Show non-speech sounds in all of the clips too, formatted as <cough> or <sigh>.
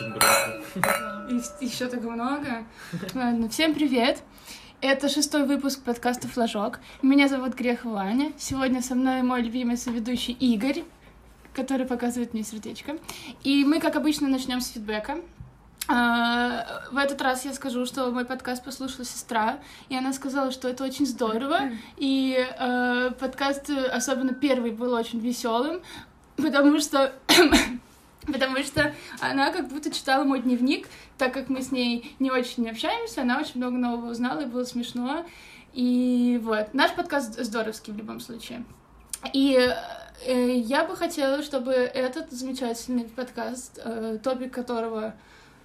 очень громко. И еще так много. Ладно, всем привет. Это шестой выпуск подкаста «Флажок». Меня зовут Грех Ваня. Сегодня со мной мой любимый соведущий Игорь, который показывает мне сердечко. И мы, как обычно, начнем с фидбэка. А, В этот раз я скажу, что мой подкаст послушала сестра, и она сказала, что это очень здорово, и э, подкаст, э, особенно первый, был очень веселым, потому что <laughs> Потому что она как будто читала мой дневник, так как мы с ней не очень общаемся, она очень много нового узнала, и было смешно. И вот, наш подкаст здоровский в любом случае. И э, я бы хотела, чтобы этот замечательный подкаст, э, топик которого...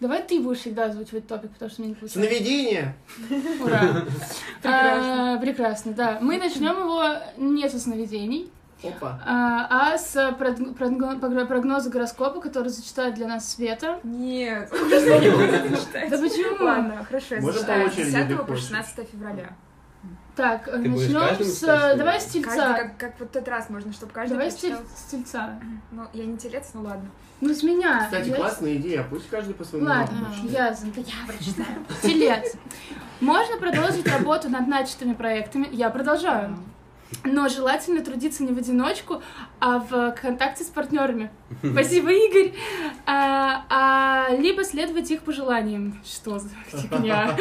Давай ты будешь всегда озвучивать топик, потому что мне не получается. Сновидение! Ура! <laughs> Прекрасно. А, прекрасно, да. Мы начнем его не со сновидений, Опа. а, а с прог- прогно- прогноза гороскопа, который зачитает для нас Света. Нет, <laughs> я не буду это читать. Да почему? Ладно, хорошо, я зачитаю по с очереди, 10 или по хочешь? 16 февраля. Так, Ты начнем с... читать? Давай с Каждый, тельца. как, как вот тот раз можно, чтобы каждый Давай с, тель- прочитал. с тельца. Ну, я не телец, ну ладно. Ну, с меня. Кстати, Я- классная идея, пусть каждый по своему Ладно, ясно. Да я прочитаю. Телец. Можно продолжить работу над начатыми проектами. Я продолжаю. Но желательно трудиться не в одиночку, а в контакте с партнерами. Спасибо, Игорь. А, а либо следовать их пожеланиям. Что за фигня?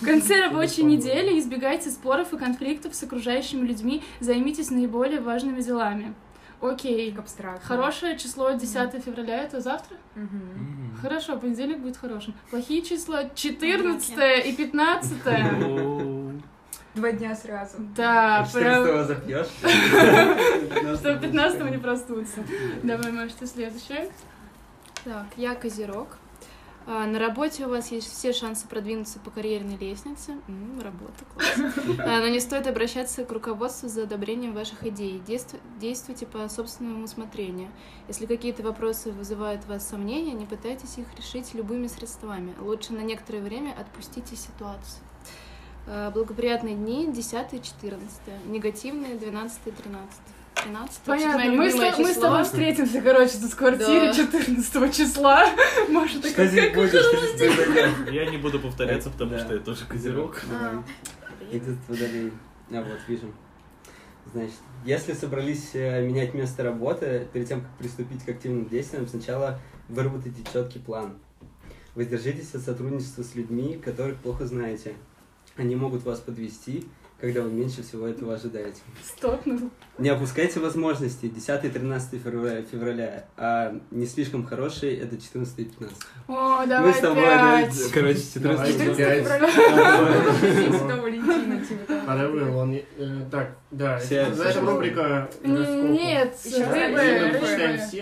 В конце рабочей недели избегайте споров и конфликтов с окружающими людьми, займитесь наиболее важными делами. Окей. Абстрактно. Хорошее число 10 февраля это завтра? Хорошо, понедельник будет хорошим. Плохие числа 14 и 15. Два дня сразу. Да, прям, 14 запьешь. что 15 не простудится. Давай, Маш, ты следующая. Так, я Козерог. А, На работе у вас есть все шансы продвинуться по карьерной лестнице. М, работа, класс. <laughs> А, Но не стоит обращаться к руководству за одобрением ваших идей. Действу- Действуйте по собственному усмотрению. Если какие-то вопросы вызывают у вас сомнения, не пытайтесь их решить любыми средствами. Лучше на некоторое время отпустите ситуацию. А, Благоприятные дни 10 и 14. Негативные 12 и 13. 13 Понятно, мы с, мы с тобой встретимся, короче, тут в квартире Да. 14 числа. <laughs> Маша Что такая, как будешь? хорошо. <laughs> Я не буду повторяться, потому Да. что я тоже козерог. А, И тут водолей. А вот, вижу. Значит, если собрались э, менять место работы, перед тем, как приступить к активным действиям, сначала выработайте четкий план. Воздержитесь от сотрудничества с людьми, которых плохо знаете. Они могут вас подвести, когда вы меньше всего этого ожидаете. Стоп, ну, Не опускайте возможности 10-13 февраля, февраля, а не слишком хорошие это 14 и 15. О, Мы давай с тобой, пять. ну, короче, 14 Давай, 14 пять. февраля. День Святого Валентина, типа того. Пора был, он... э, Так, да, Все- это рубрика. Нет,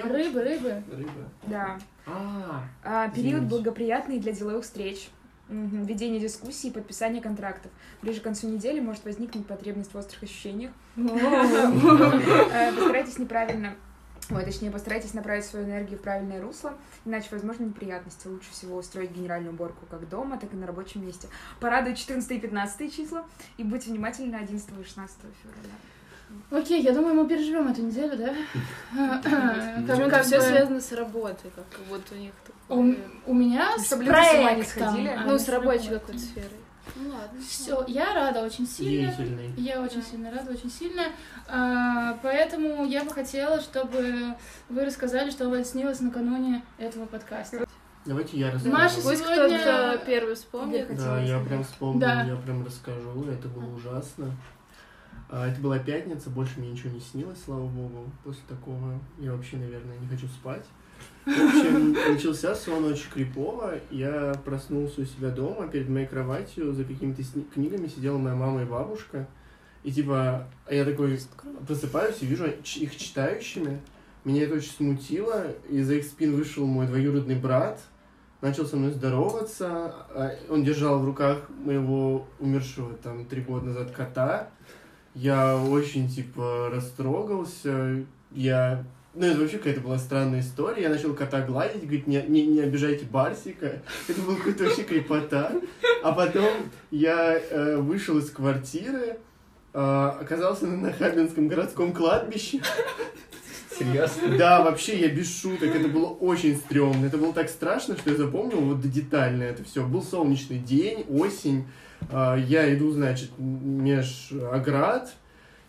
рыбы, рыбы, рыбы. Да. А, А, период благоприятный для деловых встреч. Мгм. Ведение дискуссий и подписание контрактов. Ближе к концу недели может возникнуть потребность в острых ощущениях. <laughs> Э, Постарайтесь неправильно Ой, точнее, постарайтесь направить свою энергию в правильное русло, иначе возможны неприятности. Лучше всего устроить генеральную уборку как дома, так и на рабочем месте. Порадуй 14 и 15 числа и будьте внимательны 11 и 16 февраля. Окей, я думаю, мы переживем эту неделю, да? <laughs> Как- все связано с работой, как вот у них такое. У меня с проектом, сходили. а Ну, с рабочей какой-то сферой. Ну ладно. Все, я рада очень сильно. деятельный. Я очень Да. сильно рада, очень сильно. А, поэтому я бы хотела, чтобы вы рассказали, что у вас снилось накануне этого подкаста. Давайте я расскажу. Маша, Пусть сегодня- кто-то первый вспомнит. Да, я прям вспомнил, Да. я прям расскажу, это было ужасно. А, Это была пятница, больше мне ничего не снилось, слава богу. После такого я вообще, наверное, не хочу спать. В общем, начался сон очень крипово. Я проснулся у себя дома, перед моей кроватью за какими-то книгами сидела моя мама и бабушка. И типа, я такой просыпаюсь и вижу их читающими. Меня это очень смутило. Из-за их спин вышел мой двоюродный брат, начал со мной здороваться. а Он держал в руках моего умершего там три года назад кота. Я очень, типа, растрогался. Я... Ну, это вообще какая-то была странная история. Я начал кота гладить, говорит, не, не, не обижайте Барсика. Это был какой-то вообще крепота. А потом я э, вышел из квартиры, э, оказался на Нахабинском городском кладбище. Серьезно? Да, вообще, я без шуток, это было очень стрёмно. Это было так страшно, что я запомнил вот детально это все. Был солнечный день, осень. А, Я иду, значит, меж оград,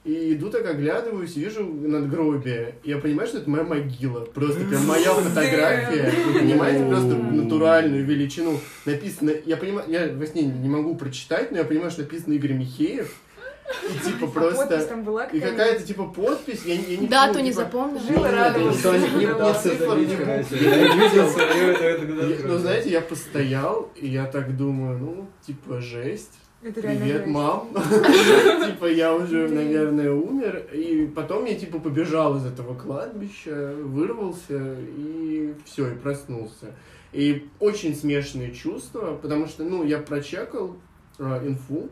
и иду так оглядываюсь, вижу надгробие. Я понимаю, что это моя могила. Просто прям моя фотография. Вы понимаете, просто натуральную величину. Написано, я понимаю, я во сне не могу прочитать, но я понимаю, что написано Игорь Михеев. И типа Подпись просто... там была И какая-то типа подпись, я, я не Да. цифр, не букв. Я видел свою, это- это когда Я- Ну, знаете, я постоял, и я так думаю, ну, типа, жесть. Это реально Привет, жесть. мам. <laughs> <laughs> Типа, я уже, наверное, умер. И потом я, типа, побежал из этого кладбища, вырвался, и все, и проснулся. И очень смешанные чувства, потому что, ну, я прочекал э, инфу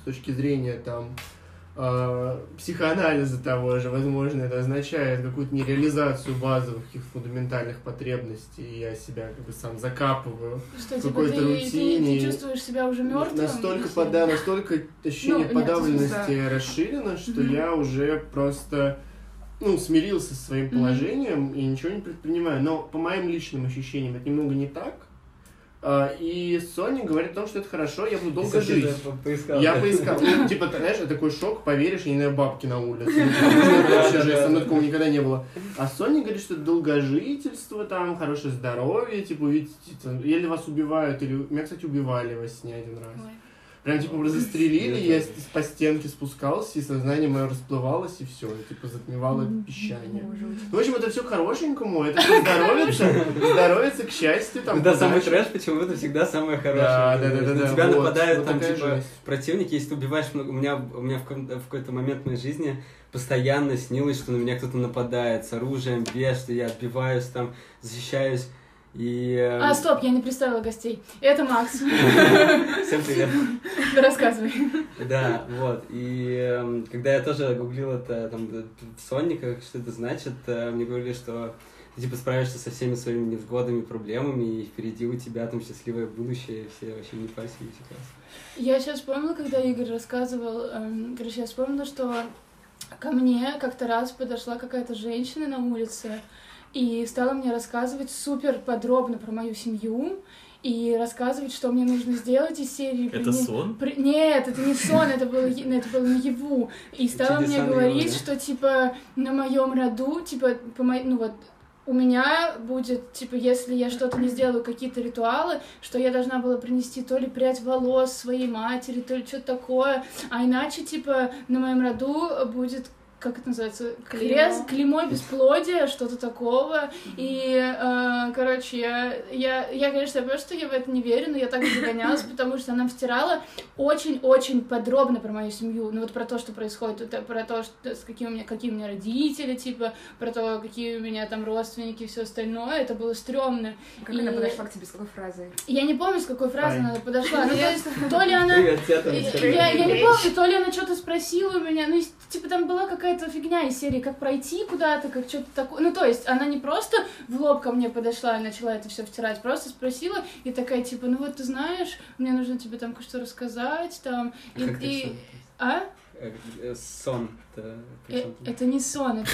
с точки зрения, там, э, психоанализа того же, возможно, это означает какую-то нереализацию базовых каких фундаментальных потребностей, и я себя как бы сам закапываю Что, типа, какой-то ты, ты- рутине. ты чувствуешь себя уже мертвым? Настолько, пода, настолько ощущение Ну, нет, подавленности расширено, что Мгм. я уже просто ну, смирился со своим положением и ничего не предпринимаю. Но по моим личным ощущениям это немного не так. А, И Соня говорит о том, что это хорошо, я буду долго Если жить. поискал, Я да. поискал. Ну, типа, ты знаешь, такой шок, поверишь, я не знаю, бабки на улице. <laughs> Вообще жесть, со мной такого никогда не было. А Соня говорит, что это долгожительство, там, хорошее здоровье, типа, видите, там, или вас убивают, или... Меня, кстати, убивали во сне один раз. Ой. Прям, типа, застрелили, Я по стенке спускался, и сознание мое расплывалось, и все, типа, затмевало пищание. Ну, в общем, это все хорошенькому, это всё здоровится, здоровится, к счастью, там, Да, самый трэш почему-то всегда самое хорошее. Да, да, да, да, На тебя нападают там, типа, противники, если ты убиваешь много... У меня, у меня в какой-то момент моей жизни постоянно снилось, что на меня кто-то нападает с оружием, без, что я отбиваюсь там, защищаюсь. И... А, стоп, я не представила гостей. Это Макс. <laughs> Всем привет. Рассказывай. Да, вот. И эм, когда я тоже гуглил это там в сонниках, что это значит, э, мне говорили, что ты типа справишься со всеми своими невзгодами, проблемами, и впереди у тебя там счастливое будущее, все вообще не парься, и все классно. Я сейчас вспомнила, когда Игорь рассказывал, эм, короче, я вспомнила, что ко мне как-то раз подошла какая-то женщина на улице и стала мне рассказывать супер подробно про мою семью и рассказывать, что мне нужно сделать из серии. Это «Прини- сон? При- Нет, это не сон, это было, это было наяву. И стала мне говорить, что, типа, на моем роду, типа, по мо- ну вот, у меня будет, типа, если я что-то не сделаю, какие-то ритуалы, что я должна была принести то ли прядь волос своей матери, то ли что-то такое, а иначе, типа, на моем роду будет как это называется, Клеймо. крест, клеймо бесплодия, что-то такого. И, э, короче, я, я, я, конечно, я понимаю, что я в это не верю, но я так загонялась, <laughs> потому что она втирала очень-очень подробно про мою семью. Ну вот про то, что происходит, про то, что, с какими у меня, какие у меня родители, типа, про то, какие у меня там родственники и все остальное. Это было стрёмно. Как она И- подошла к тебе с какой фразой? Я не помню, с какой фразы Ай. она подошла. Ну, то есть, то ли она... Привет, Я, я- я не помню, то ли она что-то спросила у меня, ну, и, типа, там была какая-то фигня из серии, как пройти куда-то, как что-то такое. Ну, то есть, она не просто в лоб ко мне подошла и начала это все втирать, просто спросила и такая, типа, ну вот ты знаешь, мне нужно тебе там кое-что рассказать, там, А и... ты и-? А? Э, э, Сон. Это Э? Это не сон, это,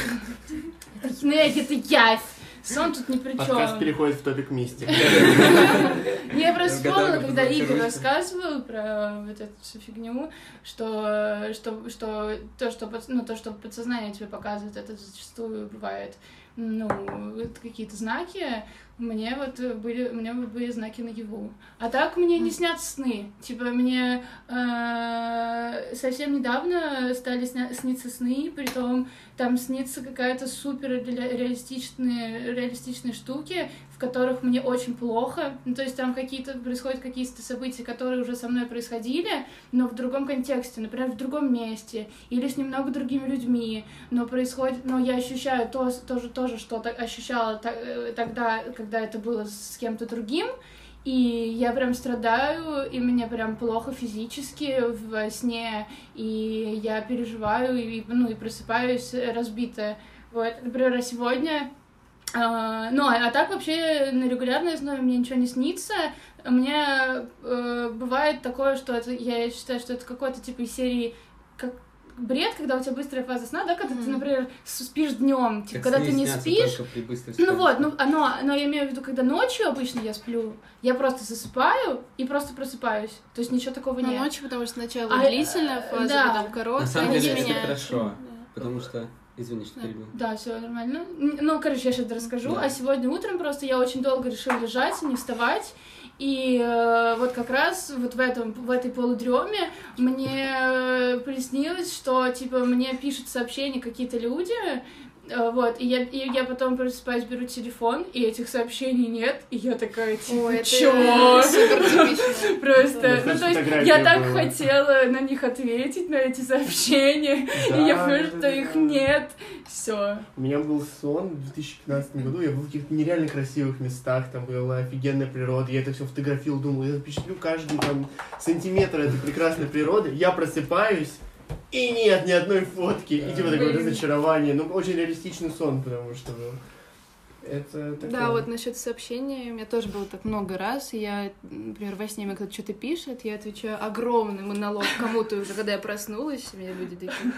<laughs> это, это явь. Сон тут ни при Подкаст чем. переходит в топик мистик. <laughs> Я просто вспомнила, когда Игорь рассказывал про вот эту всю фигню, что, что, что то, что, под- ну, то, что подсознание тебе показывает, это зачастую бывает ну, какие-то знаки, мне вот были, у меня были знаки наяву. А так мне не снятся сны. Типа мне э, совсем недавно стали сня- сниться сны, при том там снится какая-то супер ре- реалистичные, реалистичные штуки, которых мне очень плохо. Ну, то есть там какие-то происходят какие-то события, которые уже со мной происходили, но в другом контексте, например, в другом месте или с немного другими людьми, но происходит, но я ощущаю то, тоже, тоже что ощущала э, тогда, когда это было с кем-то другим, и я прям страдаю, и мне прям плохо физически во сне, и я переживаю, и, ну, и просыпаюсь разбитая. Вот, например, сегодня а, ну, а, а так вообще на регулярной основе мне ничего не снится. Мне э, бывает такое, что это, я считаю, что это какой-то типа из серии как бред, когда у тебя быстрая фаза сна, да, когда ты, Мгм. например, спишь днем, типа, Как когда ты не спишь, ну вот, ну, оно, но я имею в виду, когда ночью обычно я сплю, я просто засыпаю и просто просыпаюсь. То есть ничего такого Ну, нет. ночью, потому что сначала А, длительная э, фаза, да. потом короткая, На самом деле это хорошо. Да. Потому что... Извини, что Да. перебил. Да, все нормально. Ну, короче, я сейчас расскажу. Да. А сегодня утром просто я очень долго решила лежать, не вставать. И э, вот как раз вот в этом в этой полудреме мне э, приснилось, что типа мне пишут сообщения какие-то люди, э, вот, и я, и я потом просыпаюсь, беру телефон, и этих сообщений нет, и я такая, типа, Ой, чё? <laughs> Просто, ну, то есть я так хотела на них ответить, на эти сообщения, и я понимаю, что их нет. Все. У меня был сон в 2015 году, я был в каких-то нереально красивых местах, там была офигенная природа, я это все фотографировал, думал, я запечатлю каждый там сантиметр этой прекрасной природы, я просыпаюсь, и нет ни одной фотки, и типа такое разочарование, ну очень реалистичный сон, потому что был. Это такое. Да, вот насчет сообщений, у меня тоже было так много раз, я, например, во сне мне кто-то что-то пишет, я отвечаю огромный монолог кому-то уже, когда я проснулась, мне люди такие,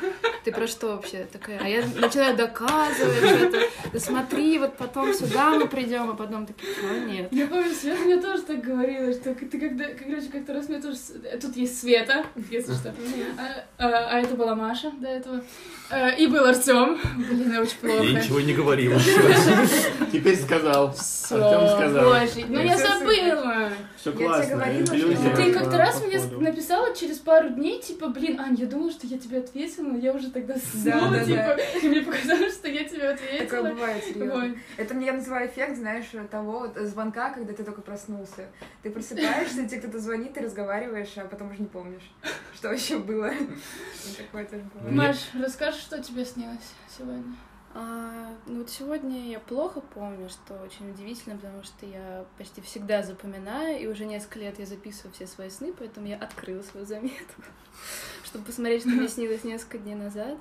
ты про что вообще такая? А я начинаю доказывать что-то, да смотри, вот потом сюда мы придем, а потом такие, а нет. Я помню, Света мне тоже так говорила, что ты когда, короче, как-то раз мне тоже... Тут есть Света, если что. А, а- а это была Маша до этого. А, И был Артем. Блин, очень плохо. Я ничего не говорил. <laughs> Теперь сказал. Всё, Артём сказал. боже, ну я забыла. Все Я тебе классно. говорила, Ты как-то раз мне написала через пару дней, типа, блин, Ань, я думала, что я тебе ответила, но я уже тогда да, типа, и мне показалось, что я тебе Такое ответила. бывает, серьезно. Это мне я называю эффект, знаешь, того вот звонка, когда ты только проснулся. Ты просыпаешься, тебе кто-то звонит, ты разговариваешь, а потом уже не помнишь, что вообще было. <laughs> Такое Маш, расскажешь, что тебе снилось сегодня? А, ну вот сегодня я плохо помню, что очень удивительно, потому что я почти всегда запоминаю, и уже несколько лет я записываю все свои сны, поэтому я открыла свою заметку, <laughs> чтобы посмотреть, что мне снилось несколько дней назад.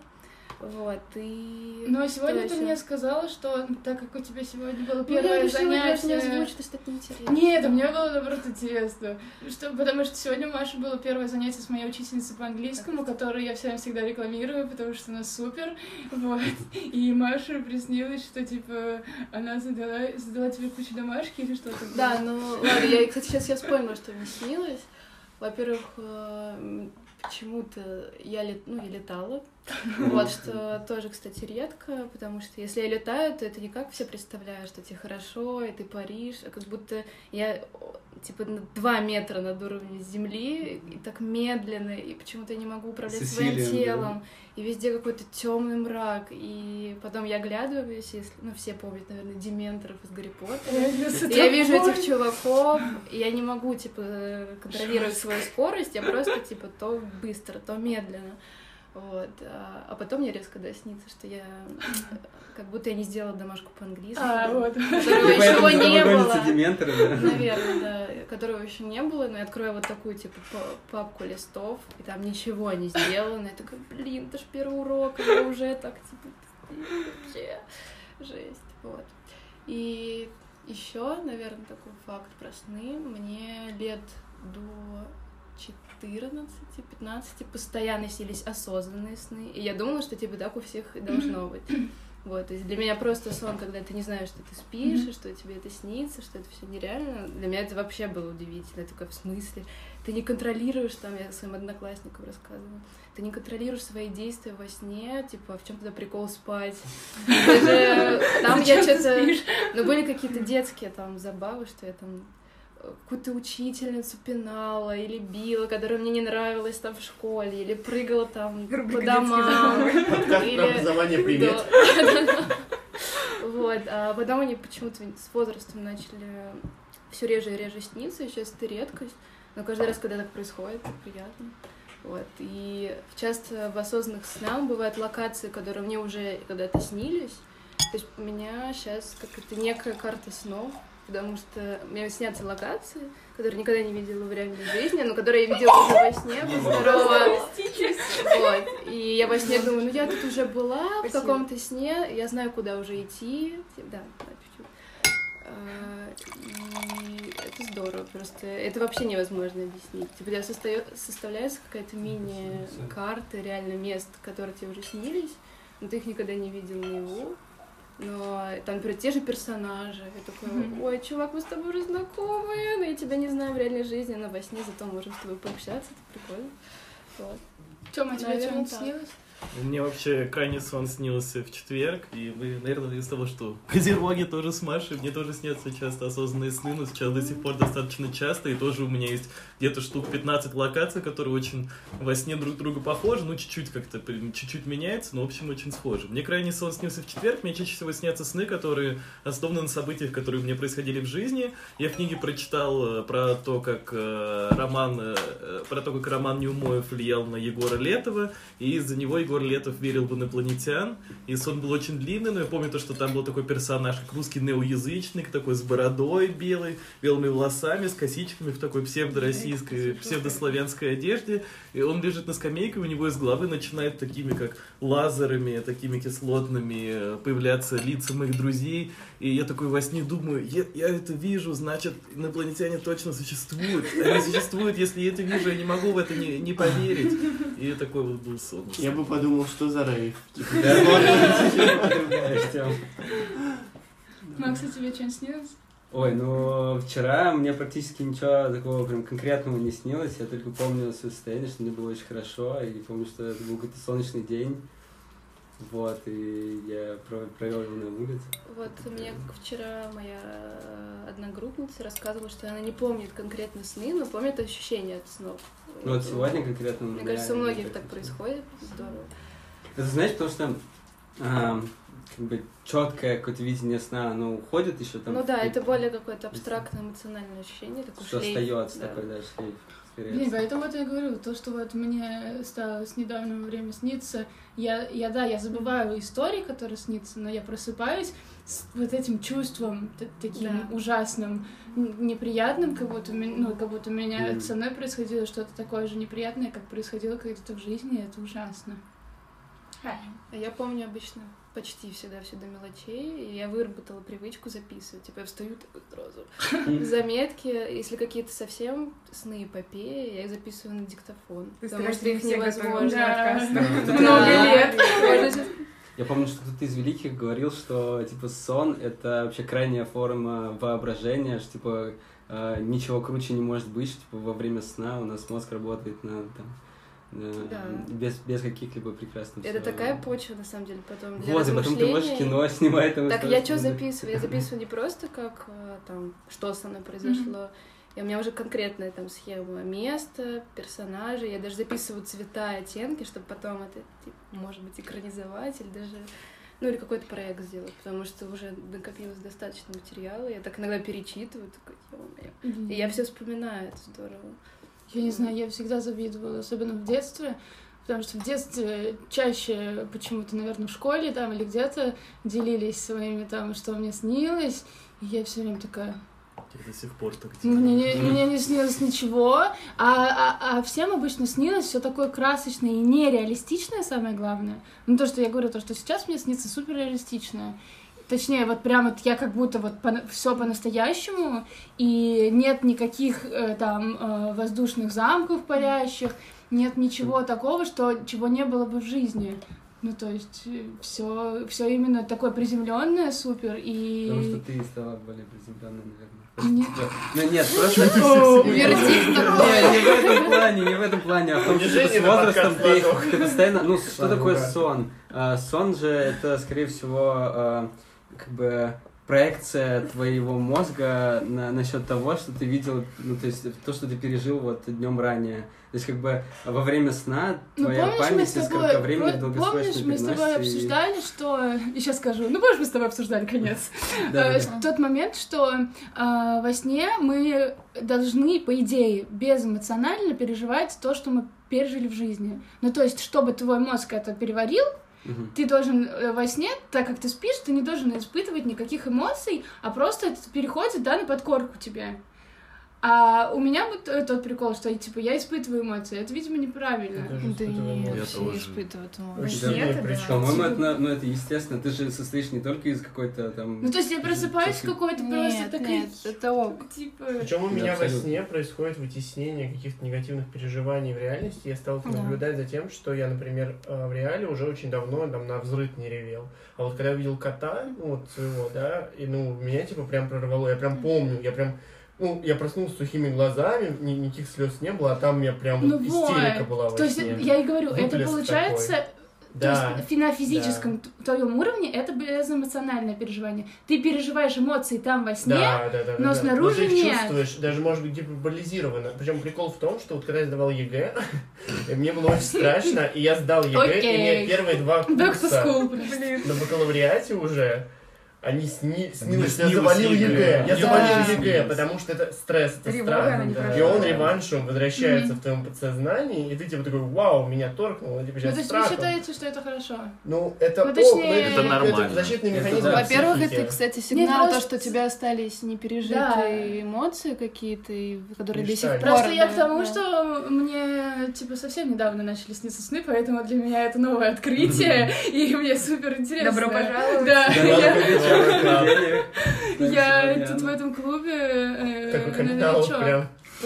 Вот, и... Ну, а сегодня ты мне сказала, что так как у тебя сегодня было Ну, я первое решила даже не занятие... озвучить, что это неинтересно. Нет, а мне было наоборот интересно. Что, потому что сегодня у Маши было первое занятие с моей учительницей по английскому, которую я всем всегда рекламирую, потому что она супер. Вот. И Маше приснилось, что типа она задала, задала тебе кучу домашки или что-то. Да, ну ладно, я, кстати, сейчас я вспомнила, что мне снилось. Во-первых, э, почему-то я, лет, ну, я летала. Вот, что тоже, кстати, редко, потому что если я летаю, то это не как все представляют, что тебе хорошо, и ты паришь, а как будто я, типа, на два метра над уровнем земли, и так медленно, и почему-то я не могу управлять своим Сесилием, да? телом, и везде какой-то темный мрак, и потом я оглядываюсь, если, ну, все помнят, наверное, Дементоров из Гарри Поттера, я вижу этих чуваков, и я не могу, типа, <laughs> контролировать свою скорость, я просто, типа, то быстро, то медленно. Вот. А а потом мне резко да, снится, что я <laughs> как будто я не сделала домашку по-английски. А, вот. Которого еще не было. Наверное, да. Которого еще не было, но я открою вот такую, типа, па- папку листов, и там ничего не сделано. Я такая, блин, это ж первый урок, я уже так, типа, вообще жесть. Вот. И еще, наверное, такой факт про сны. Мне лет до 14-15 постоянно снились осознанные сны. И я думала, что типа так у всех должно быть. Вот, то есть для меня просто сон, когда ты не знаешь, что ты спишь, и что тебе это снится, что это все нереально. Для меня это вообще было удивительно. Я такая, в смысле? Ты не контролируешь, там, я своим одноклассникам рассказывала, ты не контролируешь свои действия во сне, типа, в чем тогда прикол спать? <laughs> Даже Там я что-то... Ну, были какие-то детские там забавы, что я там какую-то учительницу пинала или била, которая мне не нравилась там в школе, или прыгала там Рубрика по «Детские домам. забавы». Подкаст Или- образование «Привет». Вот, а потом они почему-то с возрастом начали все реже и реже сниться, и сейчас это редкость. Но каждый раз, когда так происходит, это приятно. Вот. И часто в осознанных снах бывают локации, которые мне уже когда-то снились. То есть у меня сейчас как-то некая карта снов, потому что мне снятся локации, которые никогда не видела в реальной жизни, но которые я видела уже во сне. Здорово. Вот. И я во сне думаю, ну я тут уже была в Спасибо. каком-то сне, я знаю, куда уже идти. Да, да, чуть-чуть. А, И это здорово, просто это вообще невозможно объяснить. Типа, у тебя состаё- составляется какая-то мини-карта реально мест, которые тебе уже снились, но ты их никогда не видел наяву. Но там, например, те же персонажи. Я такой, ой, чувак, мы с тобой уже знакомы, но я тебя не знаю в реальной жизни, но во сне зато можем с тобой пообщаться, это прикольно. Вот. Тёма, тебе что-нибудь снилось? Мне вообще крайний сон снился в четверг, и вы, наверное, из того, что <laughs> козероги тоже с Машей, мне тоже снятся часто осознанные сны, но сейчас до сих пор достаточно часто, и тоже у меня есть где-то штук 15 локаций, которые очень во сне друг друга похожи, ну, чуть-чуть как-то, чуть-чуть меняется, но, в общем, очень схожи. Мне крайний сон снился в четверг, мне чаще всего снятся сны, которые основаны на событиях, которые у меня происходили в жизни. Я в книге прочитал э, про то, как э, роман, э, э, про то, как роман Неумоев влиял на Егора Летова, и из-за него Егор Летов верил в инопланетян, и сон был очень длинный, но я помню то, что там был такой персонаж, как русский неоязычник, такой с бородой белой, белыми волосами, с косичками в такой псевдороссийской, псевдославянской одежде, и он лежит на скамейке, у него из головы начинает такими, как лазерами, такими кислотными э, появляться лица моих друзей, и я такой во сне думаю, я, я это вижу, значит, инопланетяне точно существуют. Они существуют, если я это вижу, я не могу в это не, не поверить. И такой вот был сон. Я бы подумал, что за рейв. Типа. Макс, а тебе что-нибудь снилось? Ой, ну вчера мне практически ничего такого прям конкретного не снилось. Я только помню свое состояние, что мне было очень хорошо. И помню, что это был какой-то солнечный день. Вот, и я про- провел его на улице. Вот мне вчера моя одногруппница рассказывала, что она не помнит конкретно сны, но помнит ощущения от снов. Ну вот сегодня конкретно... Мне кажется, у многих так происходит. Здорово. Это знаешь, потому что ам, как бы четкое какое-то видение сна, оно уходит еще там. Ну да, это более какое-то абстрактное эмоциональное ощущение, такой Что шлейф. остается да. такой, да, шлейф. Скорее. Не, поэтому вот я говорю, то, что вот мне стало с недавнего времени сниться, я, я, да, я забываю истории, которые снится, но я просыпаюсь с вот этим чувством таким Да. ужасным, неприятным, как будто, ну, как будто у меня Мгм. со мной происходило что-то такое же неприятное, как происходило когда-то в жизни, и это ужасно. А Я помню обычно почти всегда все до мелочей, и я выработала привычку записывать. Типа я встаю такой сразу. <laughs> Заметки, если какие-то совсем сны эпопеи, я их записываю на диктофон. Ты потому что их невозможно. Да. <laughs> Да. Много лет. <laughs> Я помню, что кто-то из великих говорил, что типа сон это вообще крайняя форма воображения, что типа э, ничего круче не может быть, что типа во время сна у нас мозг работает на там Да. без, без каких-либо прекрасных Это такая почва, на самом деле, потом для Вот, и потом ты можешь кино <laughs> снимать. там, Так я что записываю? Я <laughs> записываю не просто как э, там, что со мной произошло. И у меня уже конкретная там схема места, персонажей. Я даже записываю цвета, оттенки, чтобы потом это, типа, может быть, экранизовать или даже ну или какой-то проект сделать, потому что уже накопилось достаточно материала. Я так иногда перечитываю, такой, ё-моё. И я все вспоминаю, это здорово. Я не знаю, я всегда завидовала, особенно в детстве, потому что в детстве чаще почему-то, наверное, в школе там или где-то делились своими там, что мне снилось, и я все время такая, Я до сих пор так мне делаю. мне не снилось ничего, а, а, а всем обычно снилось все такое красочное и нереалистичное, самое главное. Ну, то, что я говорю, то, что сейчас мне снится суперреалистичное. Точнее, вот прям вот я как будто вот все по-настоящему, и нет никаких э, там э, воздушных замков парящих, нет ничего такого, что чего не было бы в жизни. Ну, то есть все, все именно такое приземленное, супер, и... Потому что ты стала более приземленной, наверное. <laughs> Нет. Ну нет, просто... <laughs> Вердикт такой. Не, не в этом плане, не в этом плане, а в том, что с возрастом ты, постоянно... Ну, что такое сон? А, Сон же это, скорее всего, а, как бы проекция твоего мозга на, насчет того, что ты видел, ну, то есть то, что ты пережил вот днем ранее. То есть, как бы во время сна Ну, твоя мы память из кратковременных долгосрочно помнишь, мы с тобой и- обсуждали, что... Я сейчас скажу. Ну, помнишь, мы с тобой обсуждали, конец. <laughs> Э. Тот момент, что э, во сне мы должны, по идее, безэмоционально переживать то, что мы пережили в жизни. Ну, то есть, чтобы твой мозг это переварил, Мгм. ты должен э, во сне, так как ты спишь, ты не должен испытывать никаких эмоций, а просто это переходит, да, на подкорку тебе. А у меня вот э, тот прикол, что типа я испытываю эмоции. Это, видимо, неправильно. Да нет, Я эмоции. тоже. все испытывают эмоции. да. По-моему, это, ну, это естественно. Ты же состоишь не только из какой-то там... Ну, то есть я просыпаюсь Чувствую. какой-то просто такой, нет, это ок. типа... Причем у меня во сне происходит вытеснение каких-то негативных переживаний в реальности. Я стал Да. наблюдать за тем, что я, например, э, в реале уже очень давно там на взрыв не ревел. А вот когда я видел кота, ну, вот своего, да, и ну меня типа прям прорвало. Я прям помню, я прям ну, я проснулся с сухими глазами, ни- никаких слез не было, а там у меня прям Ну истерика вот. была во То есть сне. я и говорю, это Выплеск получается... Да. То есть на физическом т- твоем уровне это безэмоциональное переживание. Ты переживаешь эмоции там во сне, Да, да, да. но да, да. снаружи Но ты их нет. чувствуешь, даже может быть гиперболизированно. Причем прикол в том, что вот когда я сдавал ЕГЭ, <laughs> мне было очень страшно, и я сдал ЕГЭ, и мне первые два курса на бакалавриате уже они сни... снилось, я завалил ЕГЭ. Я завалил ЕГЭ, потому что это стресс, это страх. И он реваншем возвращается в твоем подсознании, и ты типа такой, вау, меня торкнуло, типа Ну, сейчас то есть вы считаете, что это хорошо? Ну, это, Ну, ок, точнее, но это, Это нормально. защитный Это механизм да. Во-первых, это, кстати, сигнал, то, что у тебя остались непережитые эмоции какие-то, которые до сих пор... Просто я к тому, да. что мне, типа, совсем недавно начали сниться сны, поэтому для меня это новое открытие, <laughs> и мне супер интересно. Добро пожаловать. Да, я- <laughs> тут в этом клубе э, камин-аут новичок.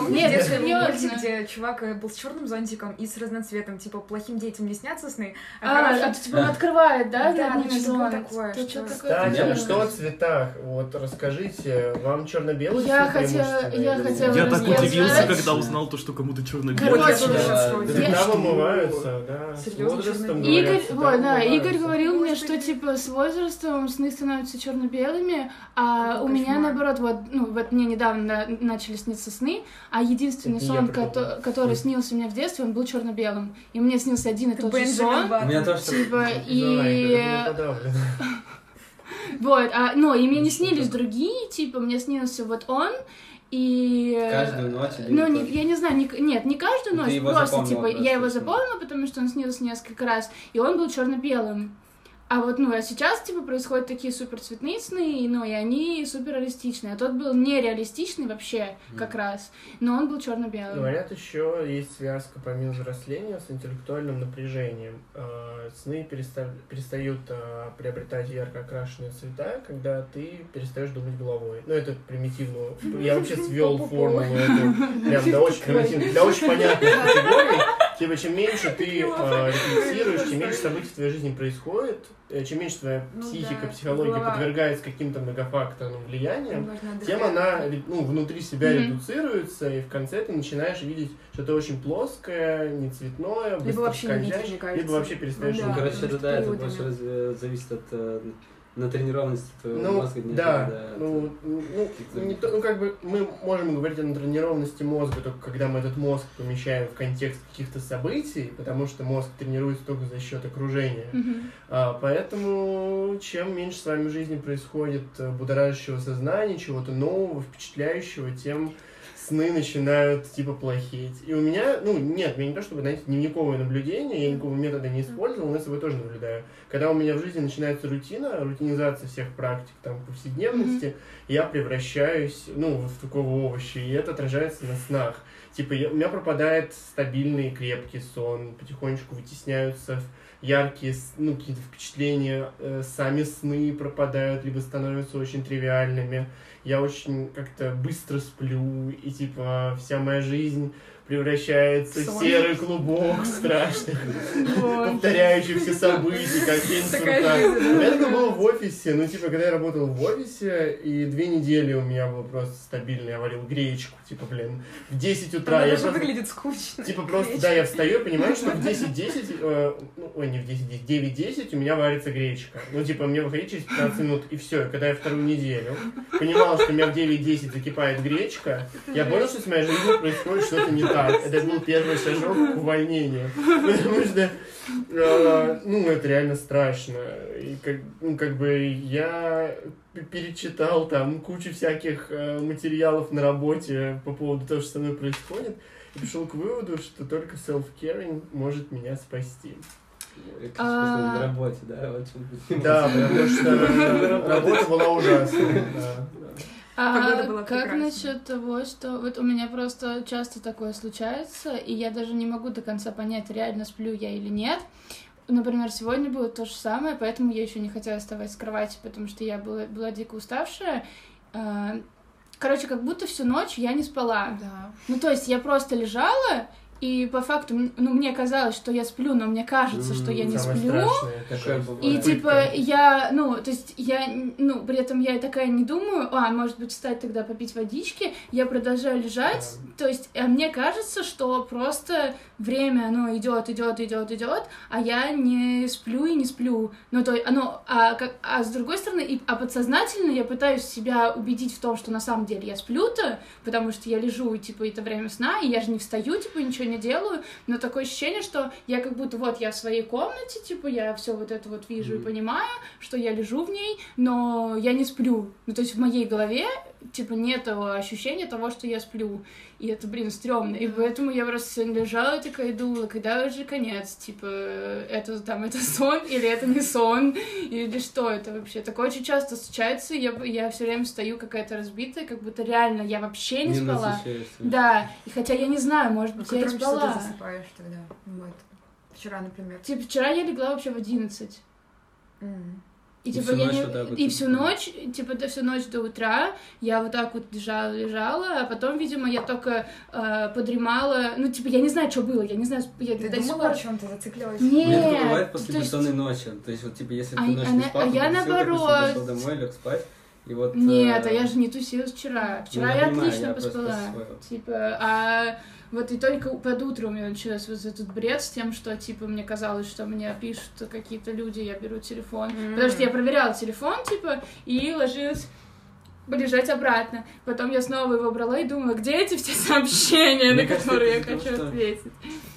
Нет, детский серьезно. мультик, где чувак был с черным зонтиком и с разноцветом, типа плохим детям не снятся сны, а, А, а то, типа, он открывает, да, Да, ну, что- что такое Кстати, а что о цветах? Вот расскажите, вам черно-белый Я хотела- я хотела Я так удивился, когда узнал то, что кому-то черно Короче, Вот я тоже Да, сейчас да. вроде. Цвета вымываются, да. Серьезно, черно-белый? Игорь, да, говорил мне, что типа с возрастом сны становятся черно-белыми, а у меня наоборот, вот, ну, вот мне недавно на- начали сниться сны, а единственный Это я сон, кото- который снился мне в детстве, он был черно-белым. И мне снился один и Ты тот же сон. У меня тоже... Типа, и... <laughs> Вот, а, ну, и мне не снились другие, типа, мне снился вот он, и... Каждую ночь Ну, не- я не знаю, не- нет, не каждую ночь, его просто, типа, я просто, его что? запомнила, потому что он снился несколько раз, и он был черно-белым. А вот, ну, а сейчас, типа, происходят такие супер цветные сны, ну, и они супер реалистичные. А тот был нереалистичный вообще, как раз, но он был черно-белым. Говорят, еще есть связка помимо взросления с интеллектуальным напряжением. Э, Сны переста- перестают э, приобретать ярко окрашенные цвета, когда ты перестаешь думать головой. Ну, это примитивно. Я вообще свел формулу эту прям до очень примитивной, до очень понятной категории. Типа, чем меньше ты э, рефлексируешь, чем меньше событий в твоей жизни происходит, чем меньше твоя Ну психика, да, психология голова. подвергается каким-то многофакторным влияниям, тем она ну, внутри себя Мгм. редуцируется, и в конце ты начинаешь видеть что-то очень плоское, не цветное, Либо вообще не кажется. либо вообще перестаешь Ну, да, короче, это да, это больше э, зависит от э, натренированности твоего Ну, мозга. нежели, да, от- ну, ну, не то- ну, как бы мы можем говорить о натренированности мозга только когда мы этот мозг помещаем в контекст каких-то событий, потому что мозг тренируется только за счет окружения. Мгм. А, поэтому чем меньше с вами в жизни происходит э, будоражащего сознания, чего-то нового, впечатляющего, тем сны начинают типа плохеть. И у меня, ну нет, меня не то чтобы, знаете, дневниковое наблюдение, я никакого метода не использовал, но я собой тоже наблюдаю. Когда у меня в жизни начинается рутина, рутинизация всех практик, там, повседневности, я превращаюсь, ну, в такого овоща, и это отражается на снах. Типа, я- у меня пропадает стабильный крепкий сон, потихонечку вытесняются яркие, ну, какие-то впечатления, э, сами сны пропадают, либо становятся очень тривиальными. Я очень как-то быстро сплю, и, типа, вся моя жизнь превращается в Сон. серый клубок страшных, Вот. повторяющих все события, как день сурка. меня такое было в офисе, ну, типа, когда я работал в офисе, и две недели у меня было просто стабильно, я варил гречку, типа, блин, в 10 утра Она я даже выглядит скучно. Типа просто, да, я встаю, понимаю, что в 10-10, э, ну, ой, не в 10-10, 9-10 у меня варится гречка. Ну, типа, мне выходить через 15 минут, и все. Когда я вторую неделю понимал, что у меня в 9-10 закипает гречка, я понял, что с моей жизнью происходит что-то не так. Это был первый шажок к увольнению. Потому что, э, ну, это реально страшно. И как, ну, как бы я перечитал там кучу всяких э, материалов на работе по поводу того, что со мной происходит, и пришел к выводу, что только self-caring может меня спасти. А. На работе, да? Да, потому что работа была ужасная. Да, да. А Погода была как прекрасная. насчет того, что вот у меня просто часто такое случается, и я даже не могу до конца понять, реально сплю я или нет. Например, сегодня было то же самое, поэтому я еще не хотела вставать с кровати, потому что я была, была дико уставшая. А, Короче, как будто всю ночь я не спала. Да. Ну, то есть я просто лежала, и по факту, ну, мне казалось, что я сплю, но мне кажется, что я не Самое сплю. страшное. И типа я, ну, то есть я, ну, при этом я такая не думаю, а, может быть, встать тогда попить водички, я продолжаю лежать, то есть а мне кажется, что просто время, оно идет, идет, идет, идет, а я не сплю и не сплю. Ну, то есть, оно, а, как, а с другой стороны, и, а подсознательно я пытаюсь себя убедить в том, что на самом деле я сплю-то, потому что я лежу, и, типа, это время сна, и я же не встаю, типа, ничего не делаю, но такое ощущение, что я как будто вот я в своей комнате, типа, я все вот это вот вижу и Мгм. понимаю, что я лежу в ней, но я не сплю. Ну, то есть в моей голове, типа, нет ощущения того, что я сплю. И это, блин, стрёмно. И поэтому я просто сегодня лежала и такая и думала, когда уже конец, типа, это там, это сон или это не сон, или что это вообще. Такое очень часто случается, я, я все время стою какая-то разбитая, как будто реально я вообще не, спала. насыщаешься. Да, и хотя я не знаю, может быть, я и спала. ты засыпаешь тогда? Вот. Вчера, например. Типа, вчера я легла вообще в 11. М. И, И типа, всю я ночь не... вот так вот и ты всю ночь, типа, до всю ночь до утра я вот так вот лежала, лежала, а потом, видимо, я только э, подремала. Ну, типа, я не знаю, что было, я не знаю, я Ты до сих думала о пор- чем то зациклилась? У меня такое Нет, бывает после то есть- бессонной ночи. То есть, вот, типа, если ты А- ночь а не спал, а ты я наоборот. Пошел домой, лег спать. И вот... Нет, э, а я же не тусила вчера. ну, Вчера я я, понимаю, отлично я поспала. Типа, а вот и только под утро у меня начался вот этот бред с тем, что, типа, мне казалось, что мне пишут какие-то люди, я беру телефон. М. Потому что я проверяла телефон, типа, и ложилась лежать обратно. Потом я снова его брала и думала, где эти все <laughs> сообщения, Мне на кажется, которые я хочу что- ответить.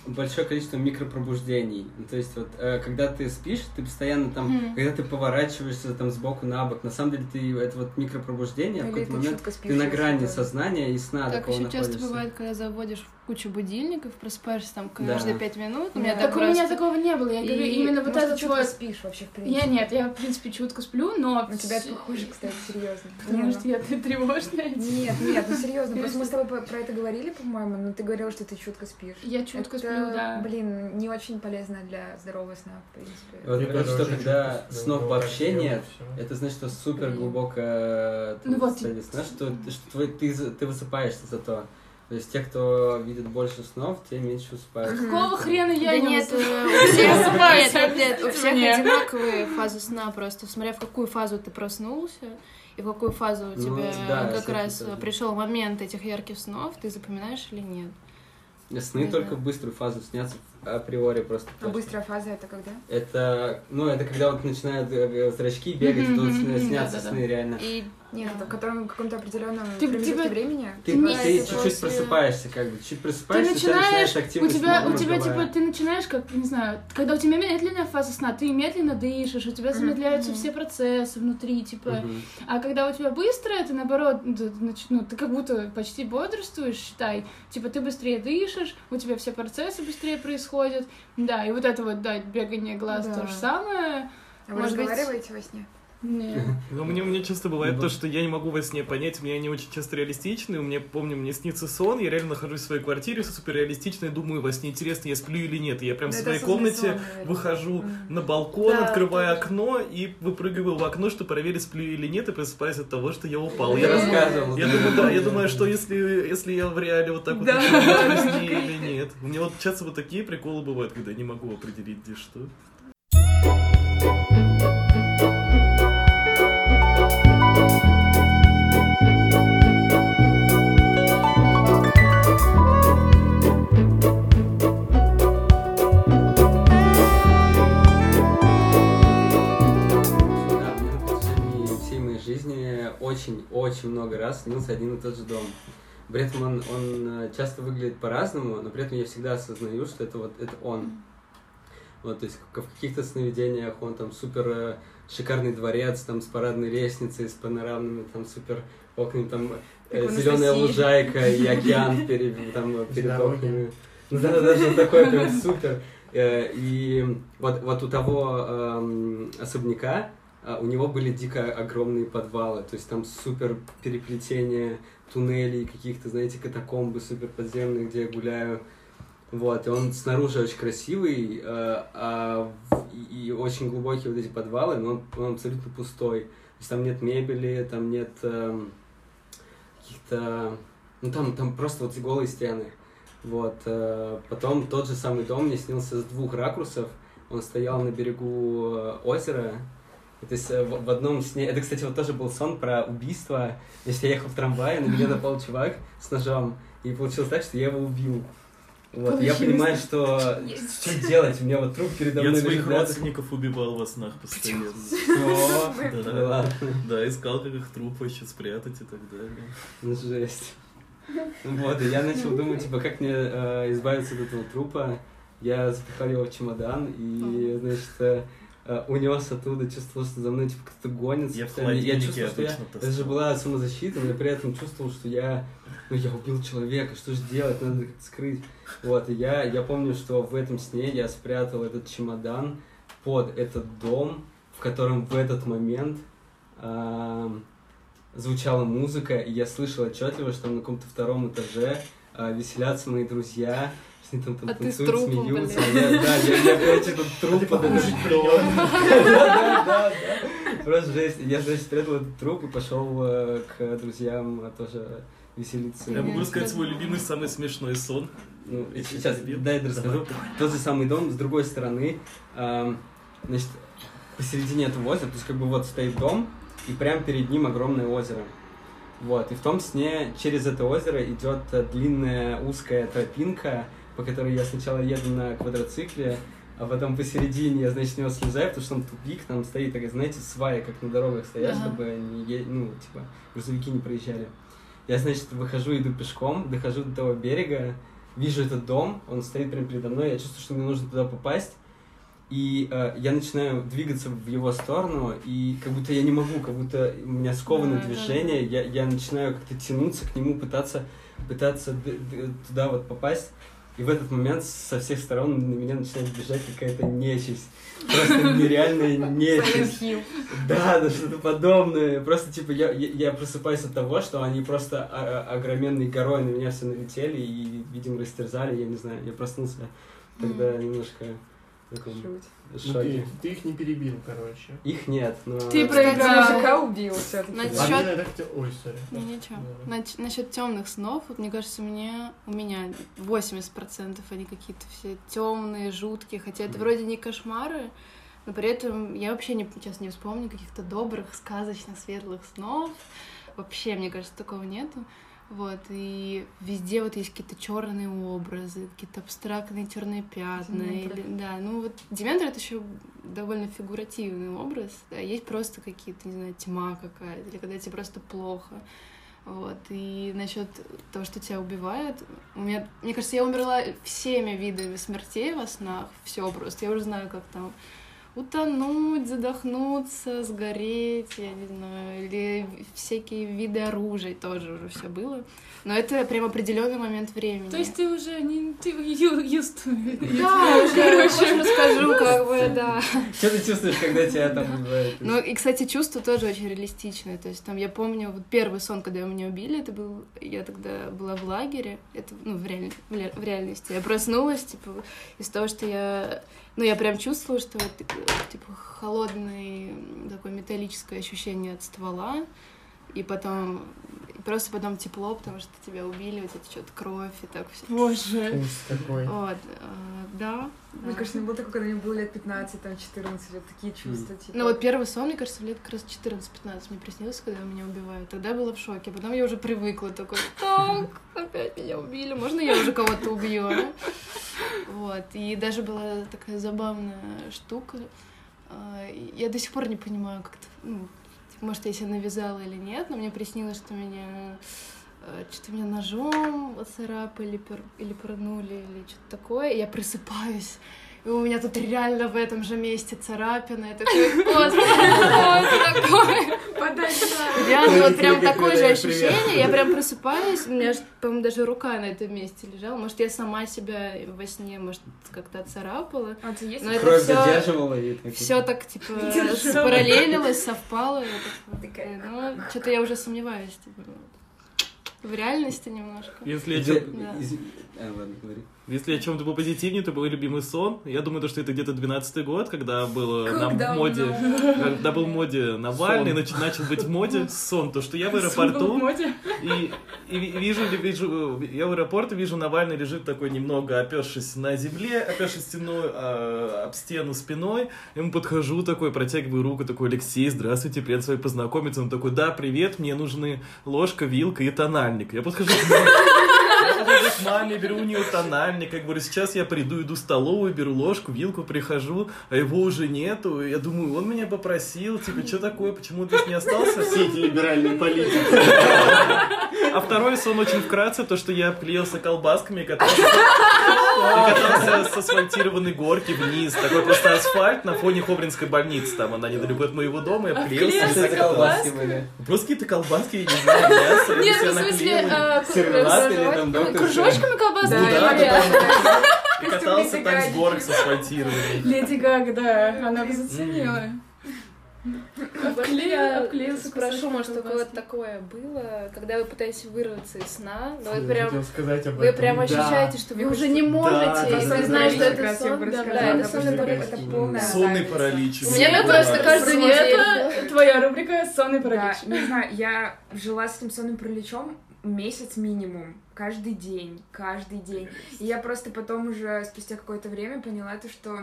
Большое количество микропробуждений. Ну, то есть вот, э, когда ты спишь, ты постоянно там, Мгм. когда ты поворачиваешься там сбоку на бок, на самом деле ты это вот микропробуждение, в Или какой-то ты момент спишь. ты на грани тоже. сознания и сна Так такого еще часто находишься. бывает, когда заводишь кучу будильников, просыпаешься там Да. каждые пять минут. У меня Да. так Так у меня такого не было. Я И- говорю, именно вот Может, чутко вот... спишь вообще, в принципе. Я нет, я, в принципе, чутко сплю, но... У тебя это похоже, кстати, серьезно. Потому что я тревожная. Нет, нет, ну серьезно, просто мы с <laughs> тобой про это говорили, по-моему, но ты говорила, что ты чутко спишь. Я чутко Это, да. Блин, не очень полезно для здорового сна, в принципе. Вот Мне тоже что когда снов но вообще нет, это значит, что супер Блин. глубокое Ну вот, состояние сна, что, что твой- ты, ты высыпаешься зато. То есть те, кто видит больше снов, те меньше усыпают. Мгм. Какого хрена я Да не нет, высыпаюсь? э, у всех, Высыпаюсь, нет, нет, у всех одинаковые фазы сна просто, смотря в какую фазу ты проснулся и в какую фазу у Ну, тебя да, как раз пришел момент этих ярких снов, ты запоминаешь или нет. Сны Да. только в быструю фазу снятся априори просто. А быстрая фаза это когда? Это, ну, это когда вот начинают э, зрачки бегать, тут снятся сны реально. И Нет, в котором в каком-то определенном Ты- промежутке времени. Ты, Ты чуть-чуть просыпаешься, как бы, чуть Ты просыпаешься, тебя начинаешь, у активность тебя, у тебя, типа, ты начинаешь, как, не знаю, когда у тебя медленная фаза сна, ты медленно дышишь, у тебя замедляются все процессы внутри, типа, а когда у тебя быстрое, ты наоборот, ты, ну, ты как будто почти бодрствуешь, считай, типа, ты быстрее дышишь, у тебя все процессы быстрее происходят, да, и вот это вот, да, бегание глаз Да. то же самое, А вы Может быть- разговариваете во сне? Не. <laughs> Ну, мне, мне часто бывает Ну, то, да. что я не могу во сне понять, у меня они очень часто реалистичны, у меня, помню, мне снится сон, я реально нахожусь в своей квартире, супер реалистично, и думаю, во сне интересно, я сплю или нет, и я прям в Ну, это своей комнате сон, выхожу Мгм. на балкон, Да, открываю тоже. окно и выпрыгиваю в окно, чтобы проверить, сплю или нет, и просыпаюсь от того, что я упал. Я, рассказывал. я думаю, да, я думаю, что если, если я в реале вот так вот Да. начинаю во сне <laughs> или нет. У меня вот часто вот такие приколы бывают, когда я не могу определить, где что. Очень-очень много раз снился один и тот же дом. При этом он, он э, часто выглядит по-разному, но при этом я всегда осознаю, что это вот это он. Вот, то есть в каких-то сновидениях он там супер э, шикарный дворец, там с парадной лестницей, с панорамными, там супер окнами, там у зеленая лужайка и <laughs> океан перед, там, э, перед окнами. Ну да, да, что такое прям супер. Э, И вот, вот у того эм, особняка у него были дико огромные подвалы, то есть там супер переплетение туннелей, каких-то, знаете, катакомбы супер подземные, где я гуляю. Вот, и он снаружи очень красивый, э, а в- и, очень глубокие вот эти подвалы, но он, он абсолютно пустой. То есть там нет мебели, там нет эм, каких-то... Ну, там, там просто вот голые стены. Вот. э, потом тот же самый дом мне снился с двух ракурсов. Он стоял на берегу э, озера. То есть э, в, в одном сне... Это, кстати, вот тоже был сон про убийство. Есть я ехал в трамвае, на меня напал чувак с ножом. И получилось так, что я его убил. Вот, я понимаю, что что делать? У меня вот труп передо Я мной своих лежит рядом. родственников убивал во снах постоянно. Что? Да. Да ладно. Да, искал, как их труп вообще спрятать и так далее. Ну, жесть. Вот, и я начал думать, типа, как мне э, избавиться от этого трупа. Я запихал его в чемодан и, значит, э, унес оттуда, чувствовал, что за мной, типа, кто-то гонится. Я в холодильнике чувствовал, что я... Это же была самозащита, но я при этом чувствовал, что я... Ну, я убил человека, что же делать, надо как-то скрыть. Вот, и я, я помню, что в этом сне я спрятал этот чемодан под этот дом, в котором в этот момент ам, звучала музыка, и я слышал отчетливо, что там на каком-то втором этаже а, веселятся мои друзья, они там, там А ты с танцуют, трупом, смеются. блин. Я- да, я, я, короче, этот труп под этот. Да, да, да. Просто жесть. Я, значит, спрятал этот труп и пошел э, к друзьям э, тоже веселиться. Я могу рассказать свой любимый, самый смешной сон. Ну, сейчас, дай я расскажу. Тот же самый дом, с другой стороны, значит, посередине этого озера, то есть как бы вот стоит дом, и прямо перед ним огромное озеро. Вот, и в том сне через это озеро идет э, длинная узкая тропинка, по которой я сначала еду на квадроцикле, а потом посередине я, значит, с него слезаю, потому что там тупик, там стоит такая, знаете, свая, как на дорогах стоят, Ага. чтобы не, е- ну, типа, грузовики не проезжали. Я, значит, выхожу, иду пешком, дохожу до того берега, вижу этот дом, он стоит прямо передо мной, я чувствую, что мне нужно туда попасть, и э, я начинаю двигаться в его сторону, и как будто я не могу, как будто у меня сковано Да, да, движение, я, я начинаю как-то тянуться к нему, пытаться, пытаться туда вот попасть, и в этот момент со всех сторон на меня начинает бежать какая-то нечисть. Просто нереальная нечисть. Да, да, что-то подобное. Просто, типа, я, я, просыпаюсь от того, что они просто о- о- огроменной горой на меня все налетели и, видимо, растерзали, я не знаю. Я проснулся тогда немножко Жуть. Ну, ты, ты их не перебил, короче. Их нет, но... Ты проиграл. мужика убил все-таки. Значит, А те- Ой, сори. Ну, ничего. Да. Нач- насчет темных снов, вот мне кажется, мне у меня 80% они какие-то все темные, жуткие, хотя это Мгм. вроде не кошмары, но при этом я вообще не, сейчас не вспомню каких-то добрых, сказочных, светлых снов. Вообще, мне кажется, такого нету. Вот, и везде вот есть какие-то черные образы, какие-то абстрактные черные пятна. Или, да, ну вот Дементор это еще довольно фигуративный образ. Да, есть просто какие-то, не знаю, тьма какая-то, или когда тебе просто плохо. Вот, и насчет того, что тебя убивают, у меня, мне кажется, я умерла всеми видами смертей во снах, все просто, я уже знаю, как там утонуть, задохнуться, сгореть, я не знаю, или всякие виды оружия тоже уже все было. Но это прям определенный момент времени. То есть ты уже не... Ты used to it. да, уже больше расскажу, как бы, да. Что ты чувствуешь, когда тебя там убивают? Ну, и, кстати, чувства тоже очень реалистичные. То есть там я помню, вот первый сон, когда меня убили, это был... Я тогда была в лагере, это, ну, в, реаль- в ре- в реальности. Я проснулась, типа, из того, что я... Ну, я прям чувствовала, что вот, типа, холодное такое металлическое ощущение от ствола, и потом... и просто потом тепло, потому что тебя убили, вот это что-то кровь и так все. Боже. Ужас какой. Вот, а, да. Мне да. кажется, не было такого, когда мне было лет 15, там, 14, вот такие чувства, типа. Ну вот первый сон, мне кажется, лет как раз 14-15 мне приснился, когда меня убивают. Тогда я была в шоке. Потом я уже привыкла такой, так, опять меня убили, можно я уже кого-то убью? а?» Вот. И даже была такая забавная штука. А, Я до сих пор не понимаю, как-то, ну, может, я себя навязала или нет, но мне приснилось, что меня э, что-то меня ножом царапали или пырнули, или что-то такое. Я просыпаюсь, и у меня тут реально в этом же месте царапина. Это такое? Реально, вот прям такое же ощущение. Я прям просыпаюсь, у меня, по-моему, даже рука на этом месте лежала. Может, я сама себя во сне, может, как-то отцарапала. А ты есть? Но это Кровь все, задерживала и так. все так, типа, <laughs> Держала. спараллелилось, совпало. Ну, что-то я уже сомневаюсь. типа, в реальности немножко. Если чё- Да. из- А, ладно, говори. Если о чем-то попозитивнее, то был любимый сон. Я думаю, то, что это где-то 12 год, когда был на в моде, когда был в моде Навальный, нач- начал быть в моде сон, то, что я в аэропорту, и, и ви- вижу, вижу, я в аэропорту вижу, Навальный лежит такой немного опершись на земле, опершись стеной, а, об стену спиной. Я ему подхожу такой, протягиваю руку, такой, Алексей, здравствуйте, приятно с вами познакомиться. Он такой, да, привет, мне нужны ложка, вилка и тональник. Я подхожу к маме, к маме, беру у нее тональник, я говорю, сейчас я приду, иду в столовую, беру ложку, вилку, прихожу, а его уже нету. Я думаю, он меня попросил, типа, что такое, почему ты не остался? Все эти либеральные политики. А второй сон очень вкратце, то, что я обклеился колбасками и катался, и катался с асфальтированной горки вниз. Такой просто асфальт на фоне Хобринской больницы. Там она недалеко от моего дома, я обклеился. Обклеился и Это колбаски были. Просто какие-то колбаски, я не знаю, мясо. Нет, ну, в смысле, а, кружочками- колбаски? Ну да, или- да, И катался так с горок с асфальтированной. Леди Гага, да, она бы заценила. Обклеил- Я обклеился кусочком может, у кого-то такое было, когда вы пытаетесь вырваться из сна, но вы прям, вы прям ощущаете, что вы уже не можете, и ты знаешь, что это сон. Да, это Сонный зависть. паралич. У меня просто каждую Света, неделю. твоя рубрика «Сонный Да, паралич». не знаю, я жила с этим сонным параличом месяц минимум. Каждый день, каждый день. И я просто потом уже спустя какое-то время поняла то, что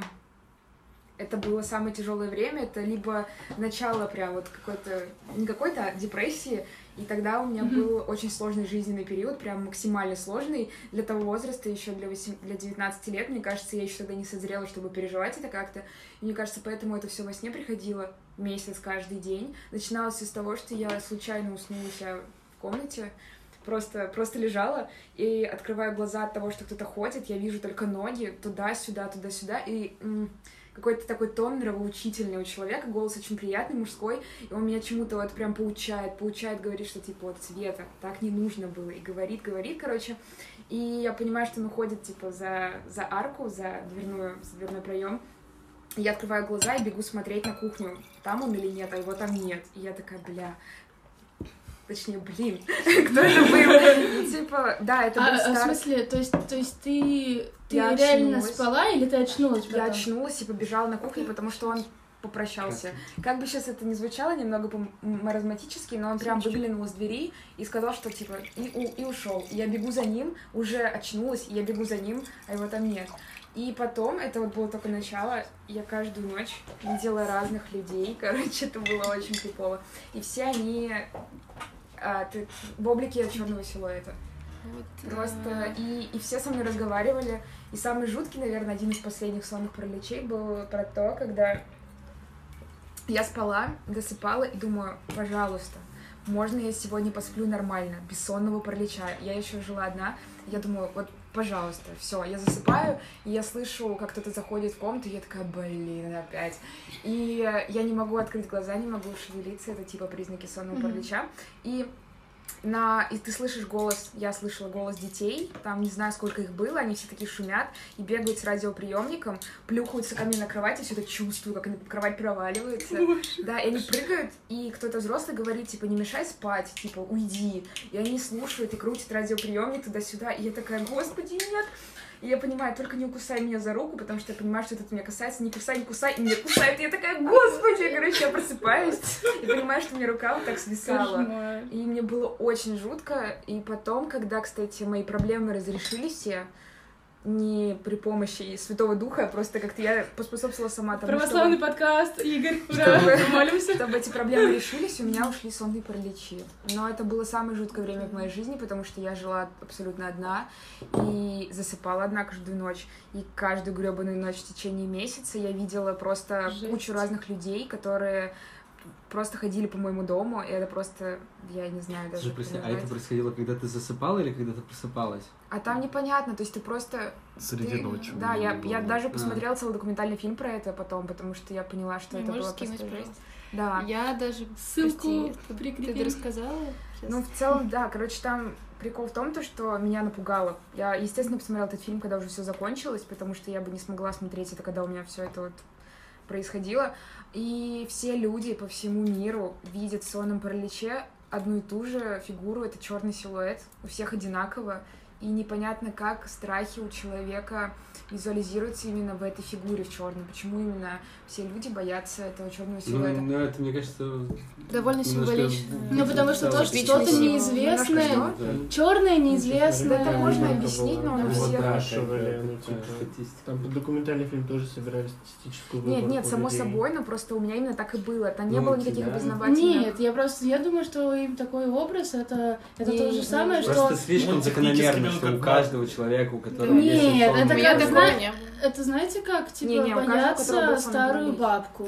это было самое тяжелое время, это либо начало прям вот какой-то, не какой-то, а депрессии, и тогда у меня был очень сложный жизненный период, прям максимально сложный для того возраста, еще для, 8, для 19 лет, мне кажется, я еще тогда не созрела, чтобы переживать это как-то, и мне кажется, поэтому это все во сне приходило месяц каждый день. Начиналось все с того, что я случайно уснула у себя в комнате, просто, просто лежала и открываю глаза от того, что кто-то ходит, я вижу только ноги туда-сюда, туда-сюда, и какой-то такой тон нравоучительный у человека, голос очень приятный, мужской, и он меня чему-то вот прям поучает, поучает, говорит, что типа вот Света, так не нужно было, и говорит, говорит, короче, и я понимаю, что он уходит типа за, за арку, за дверную, за дверной проем, я открываю глаза и бегу смотреть на кухню, там он или нет, а его там нет, и я такая, бля, Точнее, блин, <laughs> кто это был? Типа, да, это был А, а в смысле, то есть, то есть ты, ты Я реально очнулась. спала или ты очнулась Я потом? очнулась и побежала на кухню, потому что он попрощался. Как бы сейчас это ни звучало немного маразматически, но он прям выглянул из двери и сказал, что типа и, у- и ушел. Я бегу за ним, уже очнулась, и я бегу за ним, а его там нет. И потом, это вот было только начало, я каждую ночь видела разных людей, <laughs> короче, это было очень крипово. И все они а, ты- в облике черного силуэта. Вот, Просто э, и, и все со мной разговаривали. И самый жуткий, наверное, один из последних сонных параличей был про то, когда я спала, досыпала и думаю, пожалуйста, можно я сегодня посплю нормально, без сонного паралича. Я еще жила одна, я думаю, вот, пожалуйста, все, я засыпаю, и я слышу, как кто-то заходит в комнату, и я такая, блин, опять. И я не могу открыть глаза, не могу шевелиться, это типа признаки сонного Мгм. паралича. И на... и ты слышишь голос, я слышала голос детей, там не знаю, сколько их было, они все такие шумят и бегают с радиоприемником, плюхаются ко мне на кровать, я все это чувствую, как они- кровать проваливается. Да, и они прыгают, и кто-то взрослый говорит, типа, не мешай спать, типа, уйди. И они слушают и крутят радиоприемник туда-сюда, и я такая, господи, нет. И я понимаю, только не кусай меня за руку, потому что я понимаю, что это меня касается, не кусай, не кусай, и меня кусают. И я такая, господи, короче, я просыпаюсь и понимаю, что у меня рука вот так свисала. И мне было очень жутко. И потом, когда, кстати, мои проблемы разрешились все, не при помощи Святого Духа, а просто как-то я поспособствовала сама тому, Православный чтобы, подкаст, Игорь, ура, Чтобы- молимся. чтобы эти проблемы решились, у меня ушли сонные параличи. Но это было самое жуткое время в моей жизни, потому что я жила абсолютно одна и засыпала одна каждую ночь. И каждую гребаную ночь в течение месяца я видела просто Жесть. кучу разных людей, которые просто ходили по моему дому, и это просто, я не знаю даже. Слушай, прости, а это происходило, когда ты засыпала или когда ты просыпалась? А там непонятно, то есть ты просто... Среди ты- ночи. Да, я, я даже А. посмотрела целый документальный фильм про это потом, потому что я поняла, что Не это было просто? Да. Я даже... Ссылку прости, ты- рассказала? Сейчас. Ну, в целом, да, короче, там прикол в том, то, что меня напугало. Я, естественно, посмотрела этот фильм, когда уже все закончилось, потому что я бы не смогла смотреть это, когда у меня все это вот происходило. И все люди по всему миру видят в сонном параличе одну и ту же фигуру, это черный силуэт, у всех одинаково, и непонятно, как страхи у человека визуализируются именно в этой фигуре в черном. Почему именно все люди боятся этого черного Ну, силуэта? ну, это, мне кажется... Довольно символично. Ну, потому что то, что что-то неизвестное, Да. черное неизвестное. это можно объяснить, но оно всех- ну, это типа, статистика. Там документальный фильм тоже собирали статистическую Нет, выборку нет, само собой, но просто у меня именно так и было. Там не Ну, было никаких опознавательных... Нет, я просто, я думаю, что им такой образ, это, это то же самое, что... Просто слишком Ну, закономерно, он что у каждого человека, у которого Нет, есть это как зна- не. Это знаете как? Типа каждого, у которого бояться был старую бабку.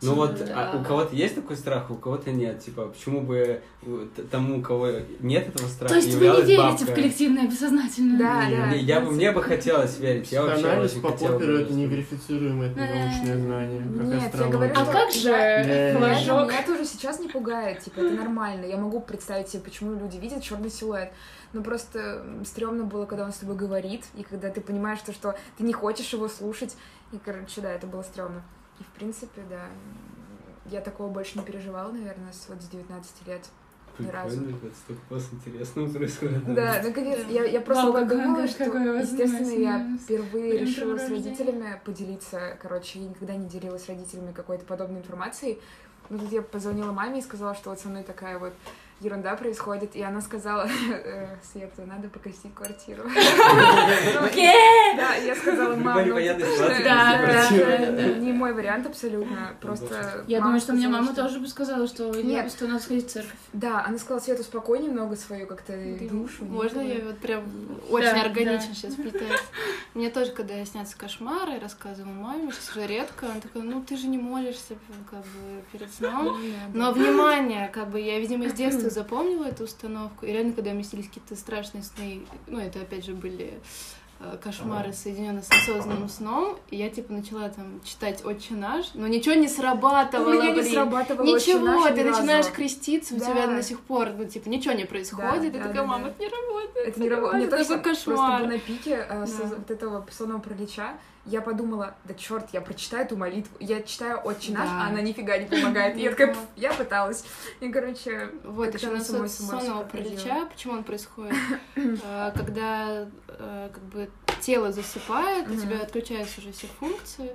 Ну вот, Да. а у кого-то есть такой страх, а у кого-то нет. Типа, почему бы э, тому, у кого нет этого страха, То есть вы не верите бабка? в коллективное бессознательное? Да, Не, да. Не, я бы, мне бы хотелось верить. Я вообще очень по хотел бы, Попперу это неверифицируемое это Э, научное знание, Нет, я говорю, А как же Да. Меня, флажок? меня тоже сейчас не пугает, типа, это нормально. Я могу представить себе, почему люди видят черный силуэт. Но просто м, стрёмно было, когда он с тобой говорит, и когда ты понимаешь, что, что ты не хочешь его слушать. И, короче, да, это было стрёмно. И, в принципе, да, я такого больше не переживала, наверное, с, вот с 19 лет. ни разу. Это столько у вас интересного происходит. Да, наконец, Да. я, я просто Вау, вот как- что, естественно, я впервые решила с родителями поделиться, короче, я никогда не делилась с родителями какой-то подобной информацией. Ну, тут я позвонила маме и сказала, что вот со мной такая вот ерунда происходит, и она сказала, <laughs> э, Света, надо покосить квартиру. <laughs> Да, я сказала, Любая мам, ну, не мой вариант абсолютно, просто... Я мама думаю, что мне мама тоже бы сказала, что Нет. что надо сходить в церковь. Да, она сказала, Света, успокой немного свою как-то Ты- душу. Можно знаю». я вот прям очень органично сейчас вплетаюсь? Мне тоже, когда я снятся кошмары, рассказывала маме, сейчас уже редко, она такая, ну ты же не молишься как бы перед сном. Ну, Но внимание, как бы я, видимо, с детства запомнила эту установку. И реально, когда мне снились какие-то страшные сны, ну, это опять же были э, кошмары, соединенные с осознанным сном, и я типа начала там читать «Отче наш», но ничего не У срабатывало, меня не блин. срабатывало Ничего, «Отче наш» ты ни разу. начинаешь креститься, у Да. тебя до сих пор, ну, типа, ничего не происходит, Да, и да, такая, да, мама, да. это не работает. Это не работает. Мне это тоже просто кошмар. был на пике э, с- Да. вот этого сонного паралича. Я подумала, да черт, я прочитаю эту молитву. Я читаю «Отче наш», Да. а она нифига не помогает. И я такая, «Пф, я пыталась. И, короче, Вот, еще на самой сонного паралича, почему он происходит? Э, <laughs> Когда э, как бы тело засыпает, у тебя отключаются уже все функции,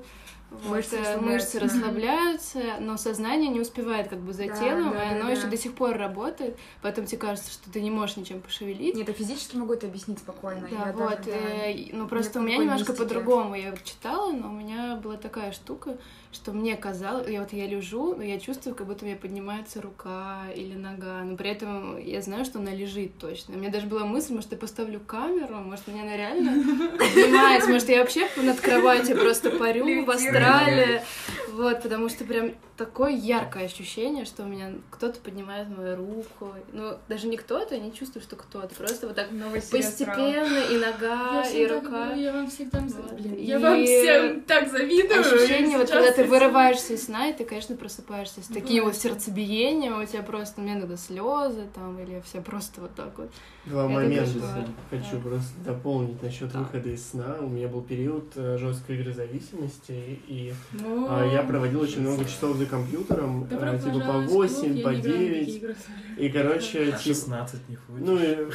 вот, Мышцы э, расслабляются. мышцы расслабляются, но сознание не успевает как бы за Да, телом, да, и оно да. еще до сих пор работает, поэтому тебе кажется, что ты не можешь ничем пошевелить. нет, я физически могу это объяснить спокойно. Да, Я вот. даже, да. э, ну просто у меня немножко по-другому. Я читала, но у меня была такая штука, что мне казалось, я вот я лежу, но я чувствую, как будто у меня поднимается рука или нога, но при этом я знаю, что она лежит точно. У меня даже была мысль, может, я поставлю камеру, может, меня она реально поднимается, может, я вообще над кроватью просто парю в астрале, вот, потому что прям такое яркое ощущение, что у меня кто-то поднимает мою руку, ну, даже не кто-то, я не чувствую, что кто-то, просто вот так серия «Астрал». постепенно и нога, Я и рука. говорю, я вам всегда... Вот. Блин, И я вам всем так завидую. Ощущение, вот когда ты я- вырываешься из сна, и ты, конечно, просыпаешься с таким вот сердцебиением, у тебя просто, меня иногда слезы там, или все просто вот так вот. Два Это момента кошмар. хочу Да. просто дополнить насчет Да. выхода из сна. У меня был период э, жесткой игры зависимости, и Ну, а, я проводил очень много часов за компьютером, добро э, типа по пожаловать в клуб, 8, я по не играю в такие 9. игры. И, короче, А типа, 16 не ходишь. ну, и,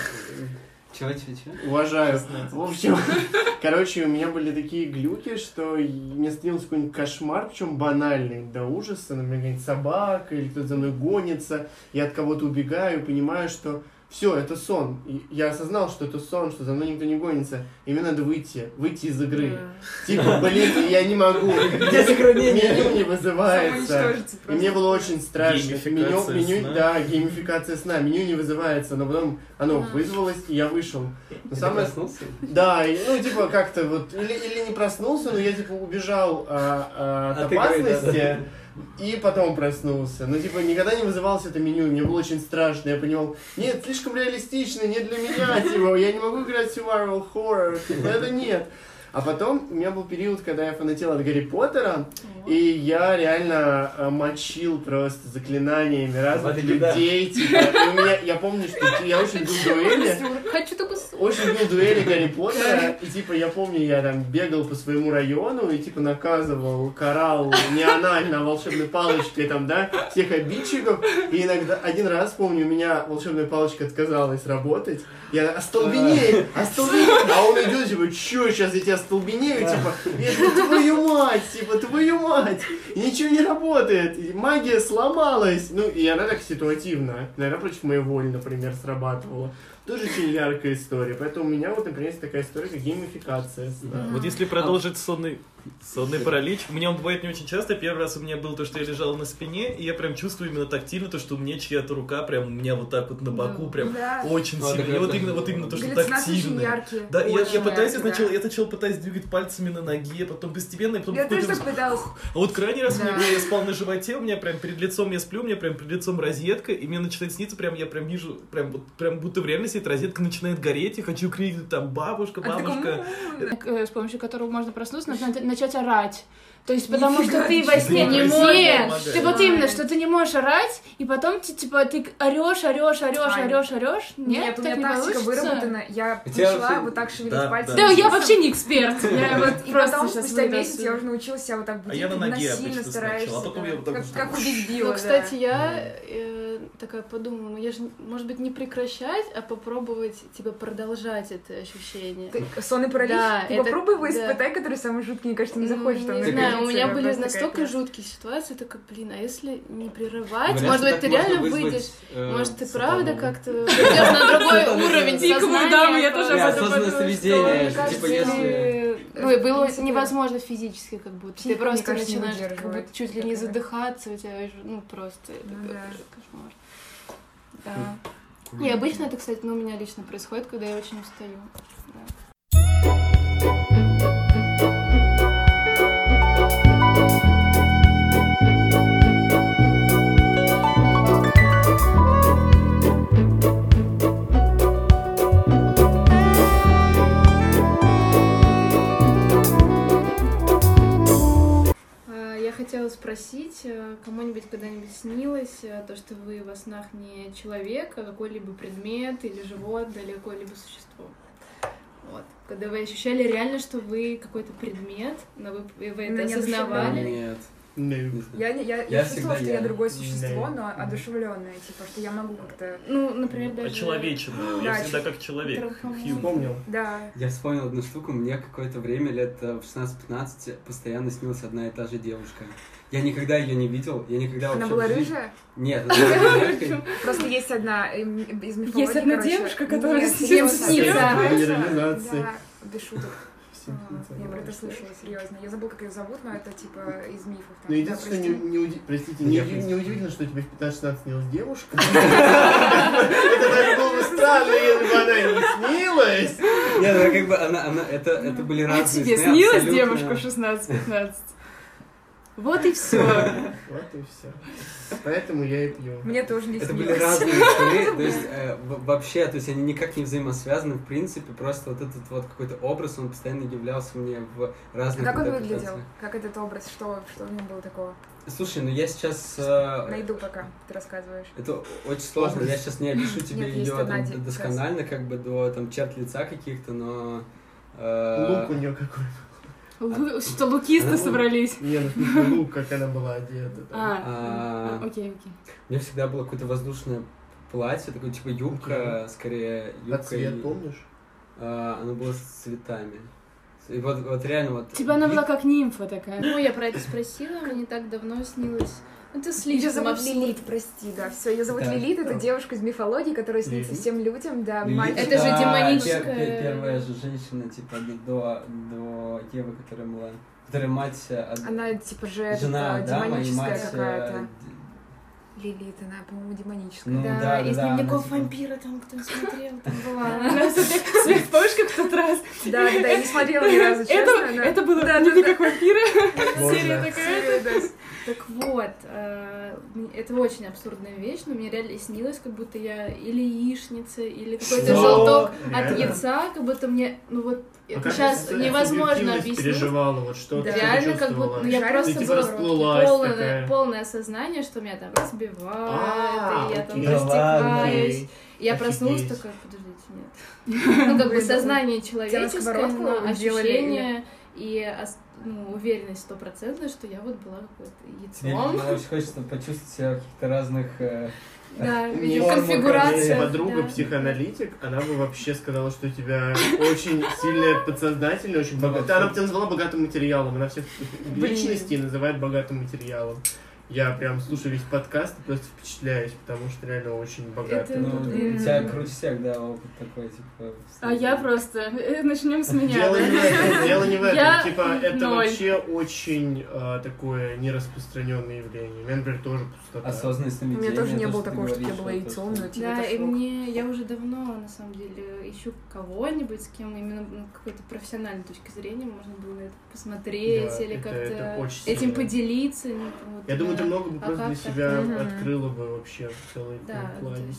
Чего, чего, чего? уважаю. В общем, <laughs> короче, у меня были такие глюки, что мне снился какой-нибудь кошмар, причем банальный, до ужаса, например, какая-нибудь собака или кто-то за мной гонится, я от кого-то убегаю, понимаю, что все, это сон. И я осознал, что это сон, что за мной никто не гонится. И мне надо выйти, выйти из игры. Типа, блин, я не могу. <laughs> Где сохранение? Меню не вызывается. И мне было очень страшно. Меню, меню, сна. да, геймификация сна. Меню не вызывается, но потом оно А. вызвалось, и я вышел. Но Ты самое... проснулся? Да, и, ну, типа, как-то вот, или, или не проснулся, но я, типа, убежал а, а, от А ты говори, опасности, и потом проснулся. Но, типа, никогда не вызывалось это меню, мне было очень страшно. Я понимал, нет, слишком реалистично, не для меня, типа, я не могу играть в survival horror, типа, это нет. А потом у меня был период, когда я фанател от Гарри Поттера, и я реально э, мочил просто заклинаниями разных Вот людей. Типа, и у меня, я помню, что я очень любил дуэли. Хочу Очень любил дуэли Гарри <laughs> Поттера, и типа я помню, я там бегал по своему району и типа наказывал, карал не анально, а волшебной палочкой там, да, всех обидчиков. И иногда, один раз, помню, у меня волшебная палочка отказалась работать. Я остолбенею, остолбенею. А он идет, типа, чё, сейчас я тебя остолбенею, типа, я говорю, твою мать, типа, твою мать. Ничего не работает, и магия сломалась. Ну, и она так ситуативно, наверное, против моей воли, например, срабатывала. Тоже очень яркая история. Поэтому у меня вот, например, есть такая история, как геймификация. Вот если продолжить сонный, сонный паралич, у меня он бывает не очень часто. Первый раз у меня был то, что я лежал на спине, и я прям чувствую именно тактильно то, что у меня чья-то рука прям у меня вот так вот на боку, прям Да. очень Вот сильно. И вот именно, вот именно то, что тактильно. яркие. Да, и я, я пытаюсь яркие, сначала, да. я сначала пытаюсь двигать пальцами на ноге, потом постепенно, и потом Я тоже так пыталась. <laughs> А вот крайний раз у меня Да. было, я спал на животе, у меня прям перед лицом я сплю, у меня прям перед лицом розетка, и мне начинает сниться, прям я прям вижу, прям вот прям будто в реальности эта розетка начинает гореть, и хочу крикнуть там бабушка, А бабушка. Э, с помощью которого можно проснуться, нужно <laughs> начать орать. То есть, потому Нифига что ты во сне не можешь. помогает. Ты вот именно, что ты не можешь орать, и потом ты, типа, ты орешь, орешь, орешь, орешь, орешь. Нет, Нет, у так меня не тактика получится. выработана. Я начала вот так шевелить Да, пальцами. Да, я вообще не эксперт. <laughs> Я вот И потом, спустя месяц, я уже научилась себя вот так А будить, я на ноге насильно обычно стараюсь. сначала, а потом я вот так как, убить Билла, Ну, да. кстати, я э, такая подумала, ну я же, может быть, не прекращать, а попробовать, типа, продолжать это ощущение. Ты- Сонный паралич? Да, Ты это- попробуй его да. испытай, который самый жуткий, мне кажется, не захочешь там Не знаю, у меня были настолько жуткие ситуации, такая, блин, а если не прерывать, может быть, ты реально выйдешь, э, может, ты правда как-то <laughs> пойдешь на другой уровень Пиковую сознания. даму я тоже об этом подумала, что, типа. Ну, было невозможно физически, как будто. Ты просто начинаешь как будто чуть ли не задыхаться, у тебя, ну, просто это Ну кошмар. Да. И обычно это, кстати, ну, у меня лично происходит, когда я очень устаю. Да. Хотела спросить, э, кому-нибудь когда-нибудь снилось э, то, что вы во снах не человек, а какой-либо предмет или животное, или какое-либо существо? Вот. Когда вы ощущали реально, что вы какой-то предмет, но вы, вы это Но осознавали. Нет. Ну, знаю. Я, не- я, я, Я чувствовала, что я я. другое существо, Да. но одушевленное, типа, что я могу как-то... Ну, например, даже... Очеловеченную. Я Да, всегда как человек. Вспомнил. Да. Я вспомнил одну штуку, мне какое-то время, лет э, в 16-15, постоянно снилась одна и та же девушка. Я никогда ее не видел, я никогда Она была жизни- рыжая? Нет, <laughs> она была девушкой. Просто есть одна эм, из мифологии, Есть одна девушка, которая снится. Да, без шуток. А, Я про это да. слышала, серьезно. Я забыла, как ее зовут, но это типа из мифов. там. Ну, Да, единственное, что не, уди- простите, не, не удивительно, что тебе в 15-16 снилась девушка. <laughs> Это даже было бы странно, если бы она не снилась. Нет, ну как бы она, она, это, это были А разные тебе сны, снилась девушка в 16-15? Вот и все. Вот и все. Поэтому я и пью. Мне тоже не Это были разные сны, то есть <laughs> э, вообще, то есть они никак не взаимосвязаны, в принципе, просто вот этот вот какой-то образ, он постоянно являлся мне в разных Как он выглядел? Как этот образ? Что, что в нем было такого? Слушай, ну я сейчас... э, Найду пока, ты рассказываешь. Это очень сложно, я сейчас не опишу тебе ее досконально, как бы до там черт лица каких-то, но... э, Лук у нее какой. Что, лукисты собрались? Не, ну лук, как она была одета. А, А. а, окей, окей. У меня всегда было какое-то воздушное платье, такое типа юбка, скорее А юбка. цвет и- помнишь? а, оно было с цветами. И вот, вот реально вот... Типа она была как нимфа такая. Ну, я про это спросила, мне не так давно снилось. Это Ее слишком зовут абсурдно. Лилит, прости, да. Все, ее зовут Да. Лилит, это девушка из мифологии, которая снится Лилит? всем людям, да, Лилит, мать. Это же да, демоническая- пер- пер- Первая же женщина, типа, до, до Евы, которая была... Которая мать... э, от- Она типа же жена и демоническая э, какая-то. Лилит, она, по-моему, демоническая. Ну, Да, да, из да, она дневников типа- вампира там кто смотрел, там <laughs> была. Она помнишь, как в тот раз? Да, да, да, я не смотрела ни разу, честно. Это, было Да, не да, как вампиры. Можно. Серия такая. Да. Так вот, э, это очень абсурдная вещь, но мне реально снилось, как будто я или яичница, или какой-то желток от яйца, как будто мне, ну вот, А это как сейчас невозможно объяснить. переживала, вот что ты Реально, как будто ну, я просто типа была полное, полное сознание, что меня там разбивают, А, и я там. Да ладно. растекаюсь. Я проснулась такая, подождите, нет. <laughs> Ну, как бы сознание человеческое, ощущение и ну, уверенность стопроцентная, что я вот была какой-то яйцом. видимо, очень хочется почувствовать себя в каких-то разных... э, Да, <laughs> Мне конфигурация. Подруга да. психоаналитик, она бы вообще сказала, что у тебя очень сильное подсознательное, очень богатое. Она бы тебя назвала богатым материалом. Она всех личностей называет богатым материалом. Я прям слушаю весь подкаст и просто впечатляюсь, потому что реально очень богатый. Это- Ну, М. у тебя круче всех, да, опыт такой, типа... А я просто... Начнем с меня, Дело не в этом, дело не в этом. Я Типа, это ноль. вообще очень а, такое нераспространенное явление. Меня, например, тоже Осознанность У меня тоже не то, было такого, что я говоришь, была вот то, яйцом, что- но тебе Да, и мне, я уже давно, на самом деле, ищу кого-нибудь, с кем именно ну, какой-то профессиональной точки зрения можно было это посмотреть Да, или как-то этим поделиться. ну, вот, Я думаю, ты много бы А просто для себя Мгм. открыла бы вообще целый Да,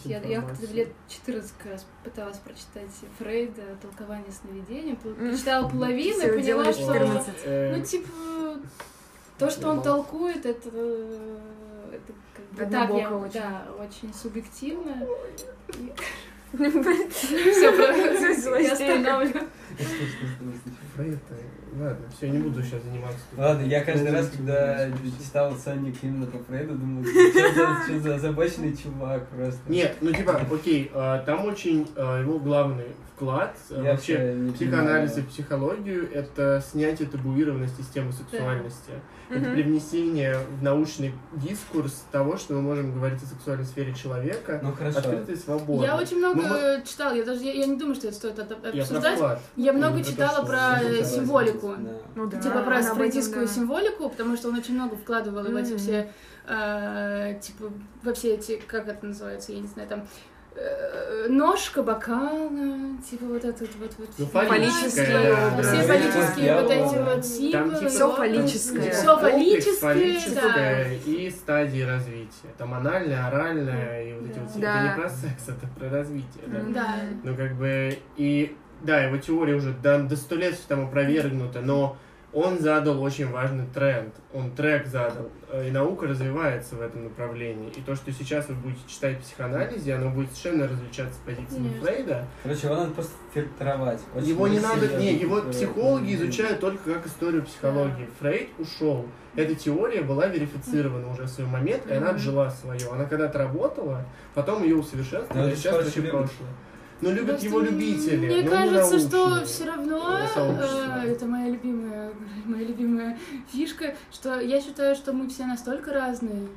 я, я как-то в лет 14 как раз пыталась прочитать Фрейда «Толкование сновидения», пол- М. прочитала половину и поняла, что... 14. Э, Ну, типа, то, что он толкует, это, это как бы так, Однобоко я, очень. да, очень субъективно. <laughs> Все, Все, я останавливаю. Фрейд, э, ладно, все, не буду сейчас заниматься. Ладно, я каждый раз, когда читал ценник именно по Фрейду, думал, <laughs> что за, что за озабоченный чувак просто. Нет, ну типа, окей, а, там очень а, его главный вклад а, Я вообще не психоанализ и психологию это снятие табуированности темы сексуальности. Это Мгм. привнесение в научный дискурс того, что мы можем говорить о сексуальной сфере человека, Ну хорошо. открыто и свободно. Я очень много Ну, читала, я даже я, я не думаю, что это стоит это Я обсуждать. вклад. Я много Ну, то, читала про э, символику. Да. Ну да. Типа про фрейдистскую да. символику, потому что он очень много вкладывал и в эти все, э, типа, во все эти, как это называется, я не знаю, там, э, ножка, бокала, типа вот этот вот, вот Ну, фаллическое, да. все Да. фаллические вот эти вот символы. Там типа Всё фаллическое. Все фаллическое, да. и стадии развития. Там анальное, оральное и вот эти Да. вот все. Да. Это не про секс, это про развитие. Да? Да. Ну, как бы, и да, его теория уже до, до сто лет там опровергнута, но он задал очень важный тренд. Он трек задал. э, И наука развивается в этом направлении. И то, что сейчас вы будете читать в психоанализе, оно будет совершенно различаться с позициями Конечно. Фрейда. Короче, его надо просто фильтровать. Очень его не надо, не, его э, психологи э, изучают только как историю психологии. Фрейд ушел. Эта теория была верифицирована уже в свой момент, и она отжила свое. Она когда-то работала, потом ее усовершенствовали, это а сейчас очень прошлое. Но любят Просто его любители. Мне не кажется, что все равно э, это моя любимая, <laughs> моя любимая фишка, что я считаю, что мы все настолько разные,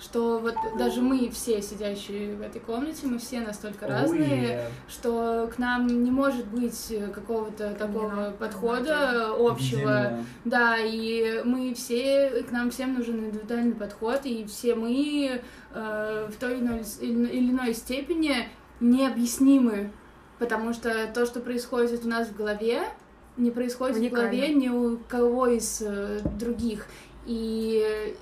что вот даже мы все сидящие в этой комнате, мы все настолько Oh, разные, yeah. что к нам не может быть какого-то такого Единого. подхода общего. Единого. Да, и мы все, к нам всем нужен индивидуальный подход, и все мы э, в той или иной, или иной степени необъяснимы, потому что то, что происходит у нас в голове, не происходит в Уникально. голове ни у кого из э, других. И,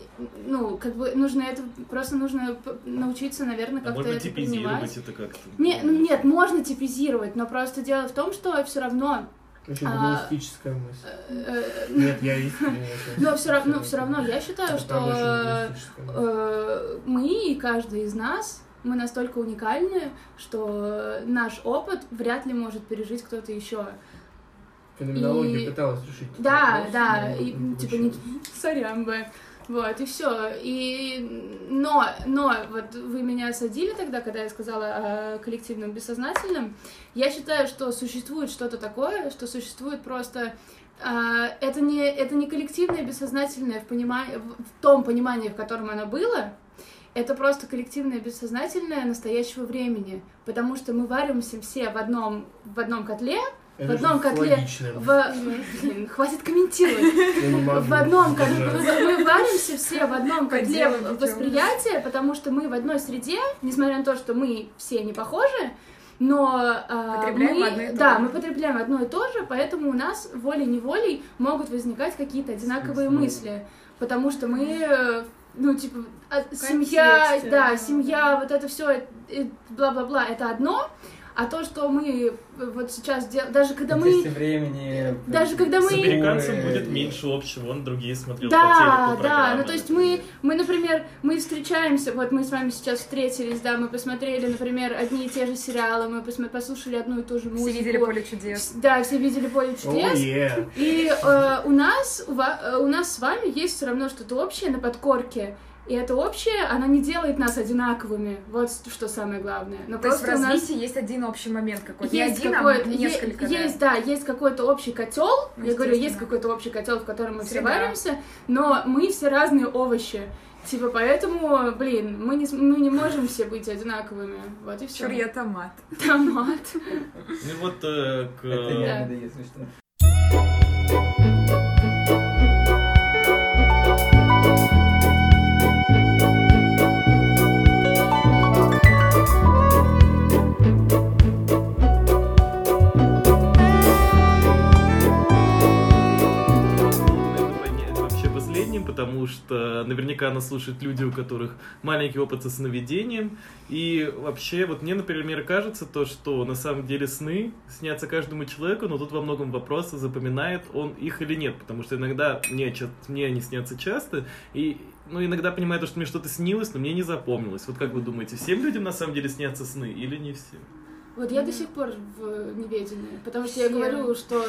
ну, как бы нужно это, просто нужно научиться, наверное, А как-то можно это типизировать принимать. это как-то? Не, ну, нет, можно типизировать, но просто дело в том, что все равно Очень А, гуманистическая мысль. э, э, Нет, я искренне. <laughs> но все равно, все равно я считаю, что э, мы и каждый из нас мы настолько уникальны, что наш опыт вряд ли может пережить кто-то еще. Феноменология и- пыталась решить. Да, вопрос, да, и не типа не сорян бы. Вот, и все. И но, но вот вы меня осадили тогда, когда я сказала о коллективном бессознательном. Я считаю, что существует что-то такое, что существует просто а, это не это не коллективное бессознательное в понимании в том понимании, в котором оно было. Это просто коллективное бессознательное настоящего времени, потому что мы варимся все в одном в одном котле, Это в одном котле, в Блин, хватит комментировать. В одном котле, мы варимся все в одном котле восприятия, потому что мы в одной среде, несмотря на то, что мы все не похожи, но Потребляем мы, одно и то да, же. мы потребляем одно и то же, поэтому у нас волей-неволей могут возникать какие-то одинаковые мысли. потому что мы, э, ну, типа, а, семья, контексте, да, да, семья, да. вот это все, бла-бла-бла, это одно, а то, что мы вот сейчас делаем, даже когда мы... времени. Даже когда мы- С американцем будет меньше общего, он другие смотрел по Да, телеку да, ну то есть мы, мы, например, мы встречаемся, вот мы с вами сейчас встретились, да, мы посмотрели, например, одни и те же сериалы, мы посма- послушали одну и ту же Все музыку. видели поле чудес. Да, все видели поле чудес. е. И э, у нас, у, ва- э, у нас с вами есть все равно что-то общее на подкорке. И это общее, оно не делает нас одинаковыми. Вот что самое главное. Но То есть в просто у нас развитии есть один общий момент какой-то. Не есть один, а какой-то, несколько. е- да. есть, да, есть какой-то общий котел. Я говорю, есть какой-то общий котел, в котором мы все Среда. варимся, но мы все разные овощи. Типа, поэтому, блин, мы не, мы не можем все быть одинаковыми. Вот и все. Чур томат. Томат. Ну вот э, к... Это ягода, если что. Наверное, потому что наверняка нас слушают люди, у которых маленький опыт со сновидением. И вообще, вот мне, например, кажется то, что на самом деле сны снятся каждому человеку, но тут во многом вопросы, запоминает он их или нет, потому что иногда мне, мне они снятся часто, и ну, иногда понимаю то, что мне что-то снилось, но мне не запомнилось. Вот как вы думаете, всем людям на самом деле снятся сны или не всем? Вот я до сих пор в неведении, потому что я говорю, что.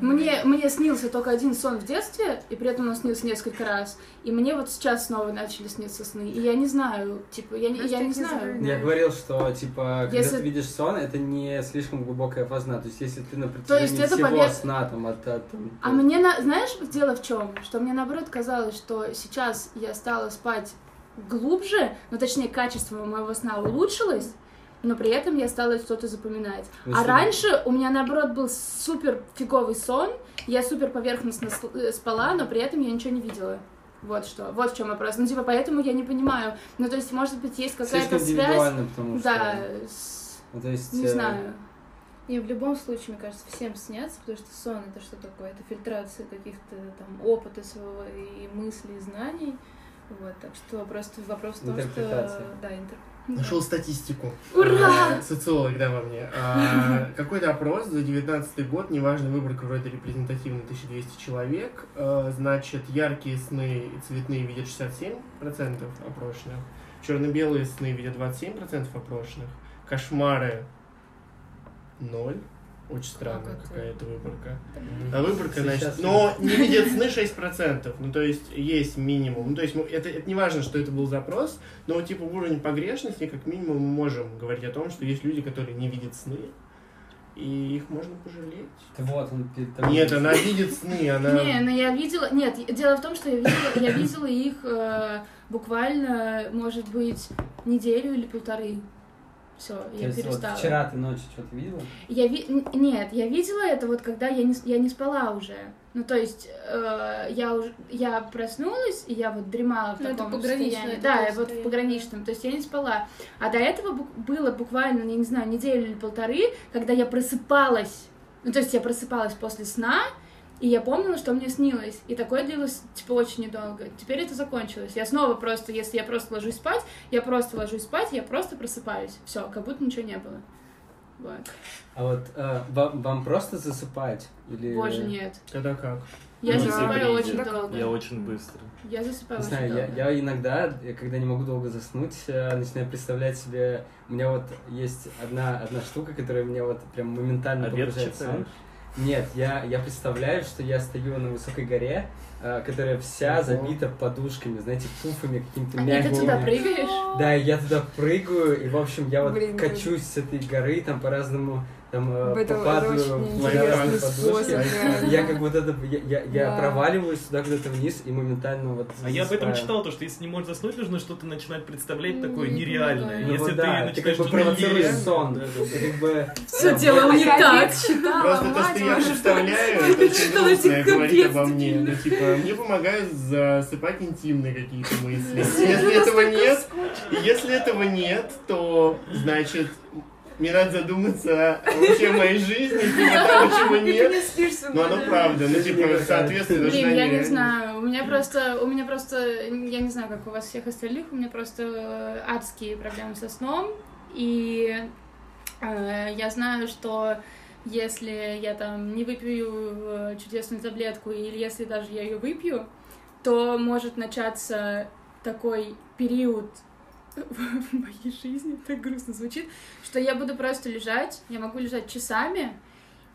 Мне, мне снился только один сон в детстве, и при этом он снился несколько раз. И мне вот сейчас снова начали сниться сны. И я не знаю, типа, я, не- Просто я не знаю. Я говорил, что, типа, когда Если- ты видишь сон, это не слишком глубокая фазна. То есть, если ты на есть протяжении это всего пове- сна, там, от... от, там, А мне, на... знаешь, дело в чем? Что мне наоборот казалось, что сейчас я стала спать глубже, ну точнее качество моего сна улучшилось, но при этом я стала что-то запоминать. Ну, А если- раньше у меня наоборот был супер фиговый сон, я супер поверхностно э, спала, но при этом я ничего не видела. Вот что, вот в чем вопрос. Ну, типа, поэтому я не понимаю. Ну, то есть, может быть, есть какая-то Слишком связь. индивидуально, потому что... Да, с- Ну, то есть... не э, знаю. Не, в любом случае, мне кажется, всем снятся, потому что сон это что такое? Это фильтрация каких-то там опыта своего и мыслей, и знаний. Вот, так что просто вопрос в том, что... Интерпретация. Да, интерпретация. Нашел статистику. Ура! А, Социолог, да, во мне. А, <laughs> Какой-то опрос за 19 год, неважно, выборка вроде репрезентативно 1200 человек, а, значит, яркие сны и цветные видят 67% опрошенных, черно-белые сны видят 27% опрошенных, кошмары 0. Очень странная Как какая-то выборка. мгм. А выборка, Сейчас значит, но не видят сны 6%. Ну, то есть, есть минимум. Ну, то есть, мы- это, это не важно, что это был запрос, но, типа, уровень погрешности, как минимум, мы можем говорить о том, что есть люди, которые не видят сны, и их можно пожалеть. Да Вот, он перед тобой. Нет, она видит сны, она... Не, но я видела... Нет, дело в том, что я видела, я видела их э, буквально, может быть, неделю или полторы. Все, То я есть, вот перестала. вчера ты ночью что-то видела? Я ви... Нет, я видела это вот когда я не, я не спала уже. Ну, то есть, э, я уже я проснулась, и я вот дремала в Ну, это таком пограничное состоянии. такое Да, вот в пограничном. То есть я не спала. А до этого бу- было буквально, я не знаю, неделю или полторы, когда я просыпалась. Ну, то есть я просыпалась после сна, и я помнила, что мне снилось. И такое длилось, типа, очень недолго. Теперь это закончилось. Я снова просто, если я просто ложусь спать, я просто ложусь спать, я просто просыпаюсь. Все, как будто ничего не было. Вот. А вот э, вам, вам просто засыпать? Или... Боже, нет. Тогда как? Я Ну, засыпаю очень долго. Я очень быстро. Я засыпаю Не очень знаю, я, долго. я иногда, я когда не могу долго заснуть, э, начинаю представлять себе... У меня вот есть одна, одна штука, которая меня вот прям моментально Обед погружает в сон. Нет, я, я представляю, что я стою на высокой горе, э, которая вся Ого. забита подушками, знаете, пуфами какими-то А и мягкими. ты туда прыгаешь? Да, и я туда прыгаю, и, в общем, я вот Блин, качусь с этой горы, там по-разному там э, Это- это попадаю очень в способ, подушки. да. Я как вот это, я, я, я Да. проваливаюсь туда куда-то вниз и моментально вот А я об этом читал, то, что если не можешь заснуть, нужно что-то начинать представлять такое Не нереальное. Ну Если ты да, ты начинаешь как бы провоцируешь сон. да, да, да. Ты как бы... Все делал не так. Просто то, что я представляю, это очень говорит обо мне. Ну, типа, мне помогают засыпать интимные какие-то мысли. Если этого нет, если этого нет, то, значит, мне надо задуматься вообще о моей жизни, типа того, чего нет. не спишь Ну, оно правда, ну, типа, соответственно, Блин, должна я не не- знаю. У меня просто, у меня просто, я не знаю, как у вас всех остальных, у меня просто э, адские проблемы со сном. И э, я знаю, что если я там не выпью э, чудесную таблетку, или если даже я ее выпью, то может начаться такой период в моей жизни, так грустно звучит, что я буду просто лежать, я могу лежать часами,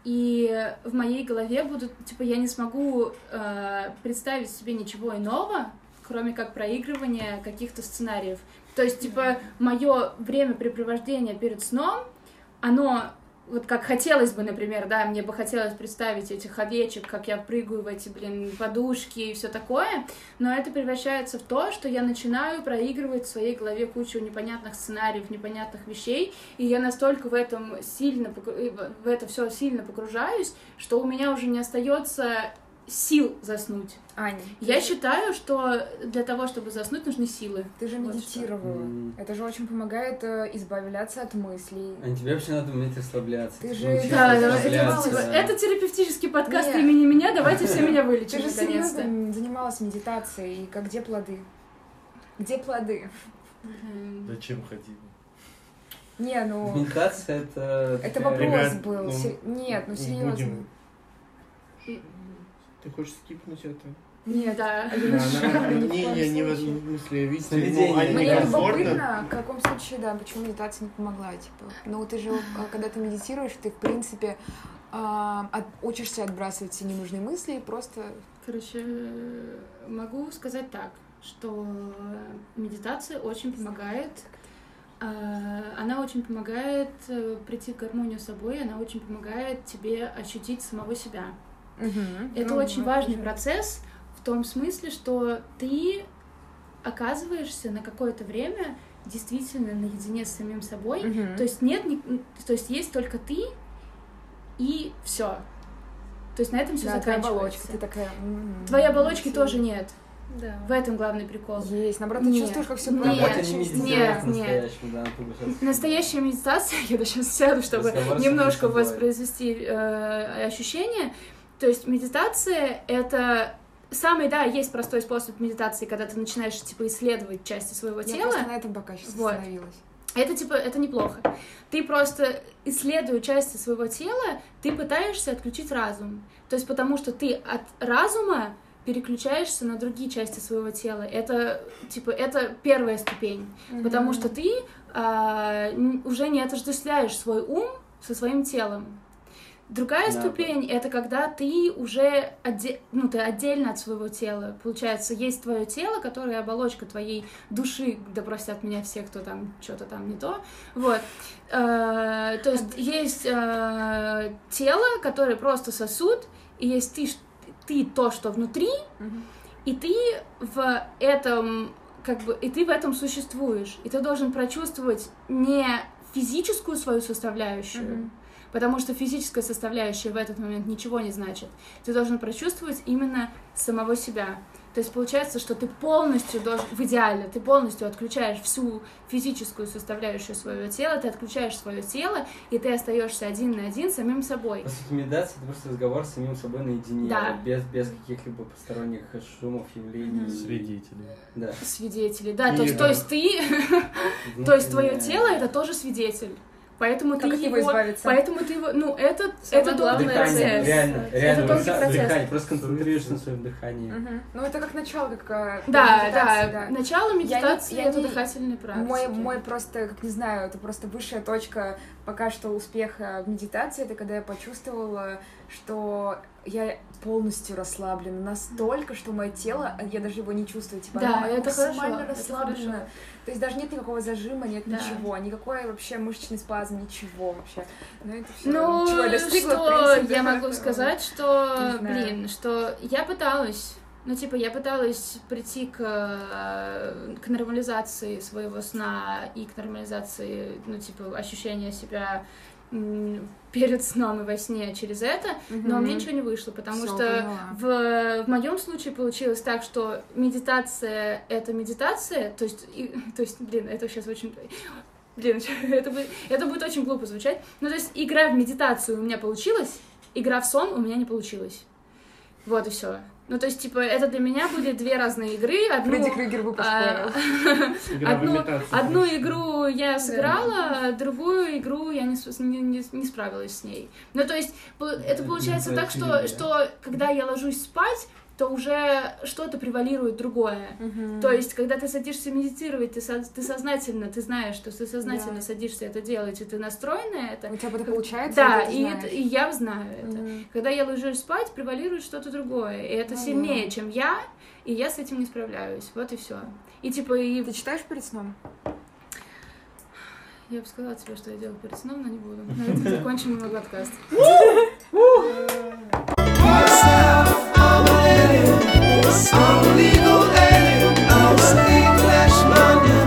и в моей голове будут, типа, я не смогу э, представить себе ничего иного, кроме как проигрывания каких-то сценариев. То есть, типа, мое времяпрепровождение перед сном, оно вот как хотелось бы, например, да, мне бы хотелось представить этих овечек, как я прыгаю в эти, блин, подушки и все такое, но это превращается в то, что я начинаю проигрывать в своей голове кучу непонятных сценариев, непонятных вещей, и я настолько в этом сильно, погру- в это все сильно погружаюсь, что у меня уже не остается сил заснуть. Аня, Я ты же- считаю, что для того, чтобы заснуть, нужны силы. Ты же Вот медитировала. М. Это же очень помогает э, избавляться от мыслей. А тебе вообще надо уметь расслабляться. Ты Типа, же- научиться Да, Сейчас да, это, расслабляться, да. это терапевтический подкаст Нет. имени меня, давайте все меня Ты вылечим же наконец-то. серьезно занималась медитацией, и как где плоды? Где плоды? Зачем ходила? Не, ну... Медитация это... Это вопрос Ребят, был. ну, Нет, ну не серьезно. Ты хочешь скипнуть это? Нет, да. Не Не, коем не, не в случае. этом смысле, видите, Сновидение. ну, Ане Мне любопытно, в каком случае, да, почему медитация не помогла, типа. Ну, ты же, а, когда ты медитируешь, ты, в принципе, а, от- учишься отбрасывать все ненужные мысли и просто... Короче, могу сказать так, что медитация очень помогает. а, Она очень помогает э, прийти в гармонию с собой, она очень помогает тебе ощутить самого себя. Это Ну, очень важный же- процесс в том смысле, что ты оказываешься на какое-то время действительно наедине с самим собой. Мгм. То есть нет, то есть есть только ты и все. То есть на этом все Да, твоя заканчивается. оболочка, ты такая... м, Твоей оболочки сильно. тоже нет. Да. В этом главный прикол. Есть, наоборот, ты Нет. чувствуешь, как все Нет, нет, нет. по-настоящему, да. <laughs> Настоящая медитация, <laughs> я сейчас сяду, чтобы Разговор немножко самим собой. воспроизвести э, ощущения. То есть медитация — это самый, да, есть простой способ медитации, когда ты начинаешь, типа, исследовать части своего Я тела. просто на этом пока сейчас Вот. остановилась. Это типа, это неплохо. Ты просто, исследуя части своего тела, ты пытаешься отключить разум. То есть потому что ты от разума переключаешься на другие части своего тела. Это, типа, это первая ступень. Потому что ты н- уже не отождествляешь свой ум со своим телом. Другая Да. ступень это когда ты уже отде- ну, ты отдельно от своего тела. Получается, есть твое тело, которое оболочка твоей души, да простят меня все, кто там что-то там не то. Вот. Э, то есть есть э, тело, которое просто сосуд, и есть ты, ты то, что внутри, Мгм. и ты в этом, как бы, и ты в этом существуешь. И ты должен прочувствовать не физическую свою составляющую, Мгм. Потому что физическая составляющая в этот момент ничего не значит. Ты должен прочувствовать именно самого себя. То есть получается, что ты полностью должен, в идеале, ты полностью отключаешь всю физическую составляющую своего тела, ты отключаешь свое тело, и ты остаешься один на один с самим собой. По сути, медитация это просто разговор с самим собой наедине, Да. без, без каких-либо посторонних шумов, явлений. Свидетели. Да. Свидетели, да, И то есть, то это- есть ты, <laughs> то есть твое тело это тоже свидетель. Поэтому Как ты от него его, избавиться? поэтому ты его, ну это, Самое это долгий главное процесс. Дыхание, реально, реально, долгий вот процесс. дыхание, просто концентрируешься на своем дыхании. Мгм. Ну, это как начало, как э, Да, медитации, да, начало медитации я это не- дыхательные практики. Мой, мой просто, как не знаю, это просто высшая точка пока что успеха в медитации, это когда я почувствовала, что я полностью расслаблена настолько, что мое тело, я даже его не чувствую, типа, Да, оно это максимально хорошо, расслаблено. То есть даже нет никакого зажима, нет Да. ничего, никакой вообще мышечный спазм, ничего вообще. Но это все, Ну, чего я достигла, что принципе, я могу сказать, что, блин, что я пыталась, ну, типа, я пыталась прийти к, э, к нормализации своего сна и к нормализации, ну, типа, ощущения себя перед сном и во сне через это, но у меня ничего не вышло, потому Всё, что поняла. в, в моем случае получилось так, что медитация это медитация, то есть, и- <laughs> то есть, блин, это сейчас очень Блин, <laughs> это будет, это будет очень глупо звучать. Ну, то есть, игра в медитацию у меня получилась, игра в сон у меня не получилась. Вот и все. Ну, то есть, типа, это для меня были две разные игры. Одну, Фредди Крюгер бы а, <laughs> одну, одну игру я сыграла, а другую игру я не, не, не- не справилась с ней. Ну, то есть, это получается так, что, что когда я ложусь спать, то уже что-то превалирует другое. Мгм. То есть, когда ты садишься медитировать, ты, со- ты сознательно, ты знаешь, что ты сознательно Да. садишься это делать, и ты настроен на это. У тебя это получается? Да, и, это- и я знаю это. Мгм. Когда я ложусь спать, превалирует что-то другое. И это Ну сильнее, да. чем я, и я с этим не справляюсь. Вот и все. И типа, и Ты читаешь перед сном? я бы сказала тебе, что я делаю перед сном, но не буду. На этом <laughs> закончим мой подкаст. was only go in our Englishman.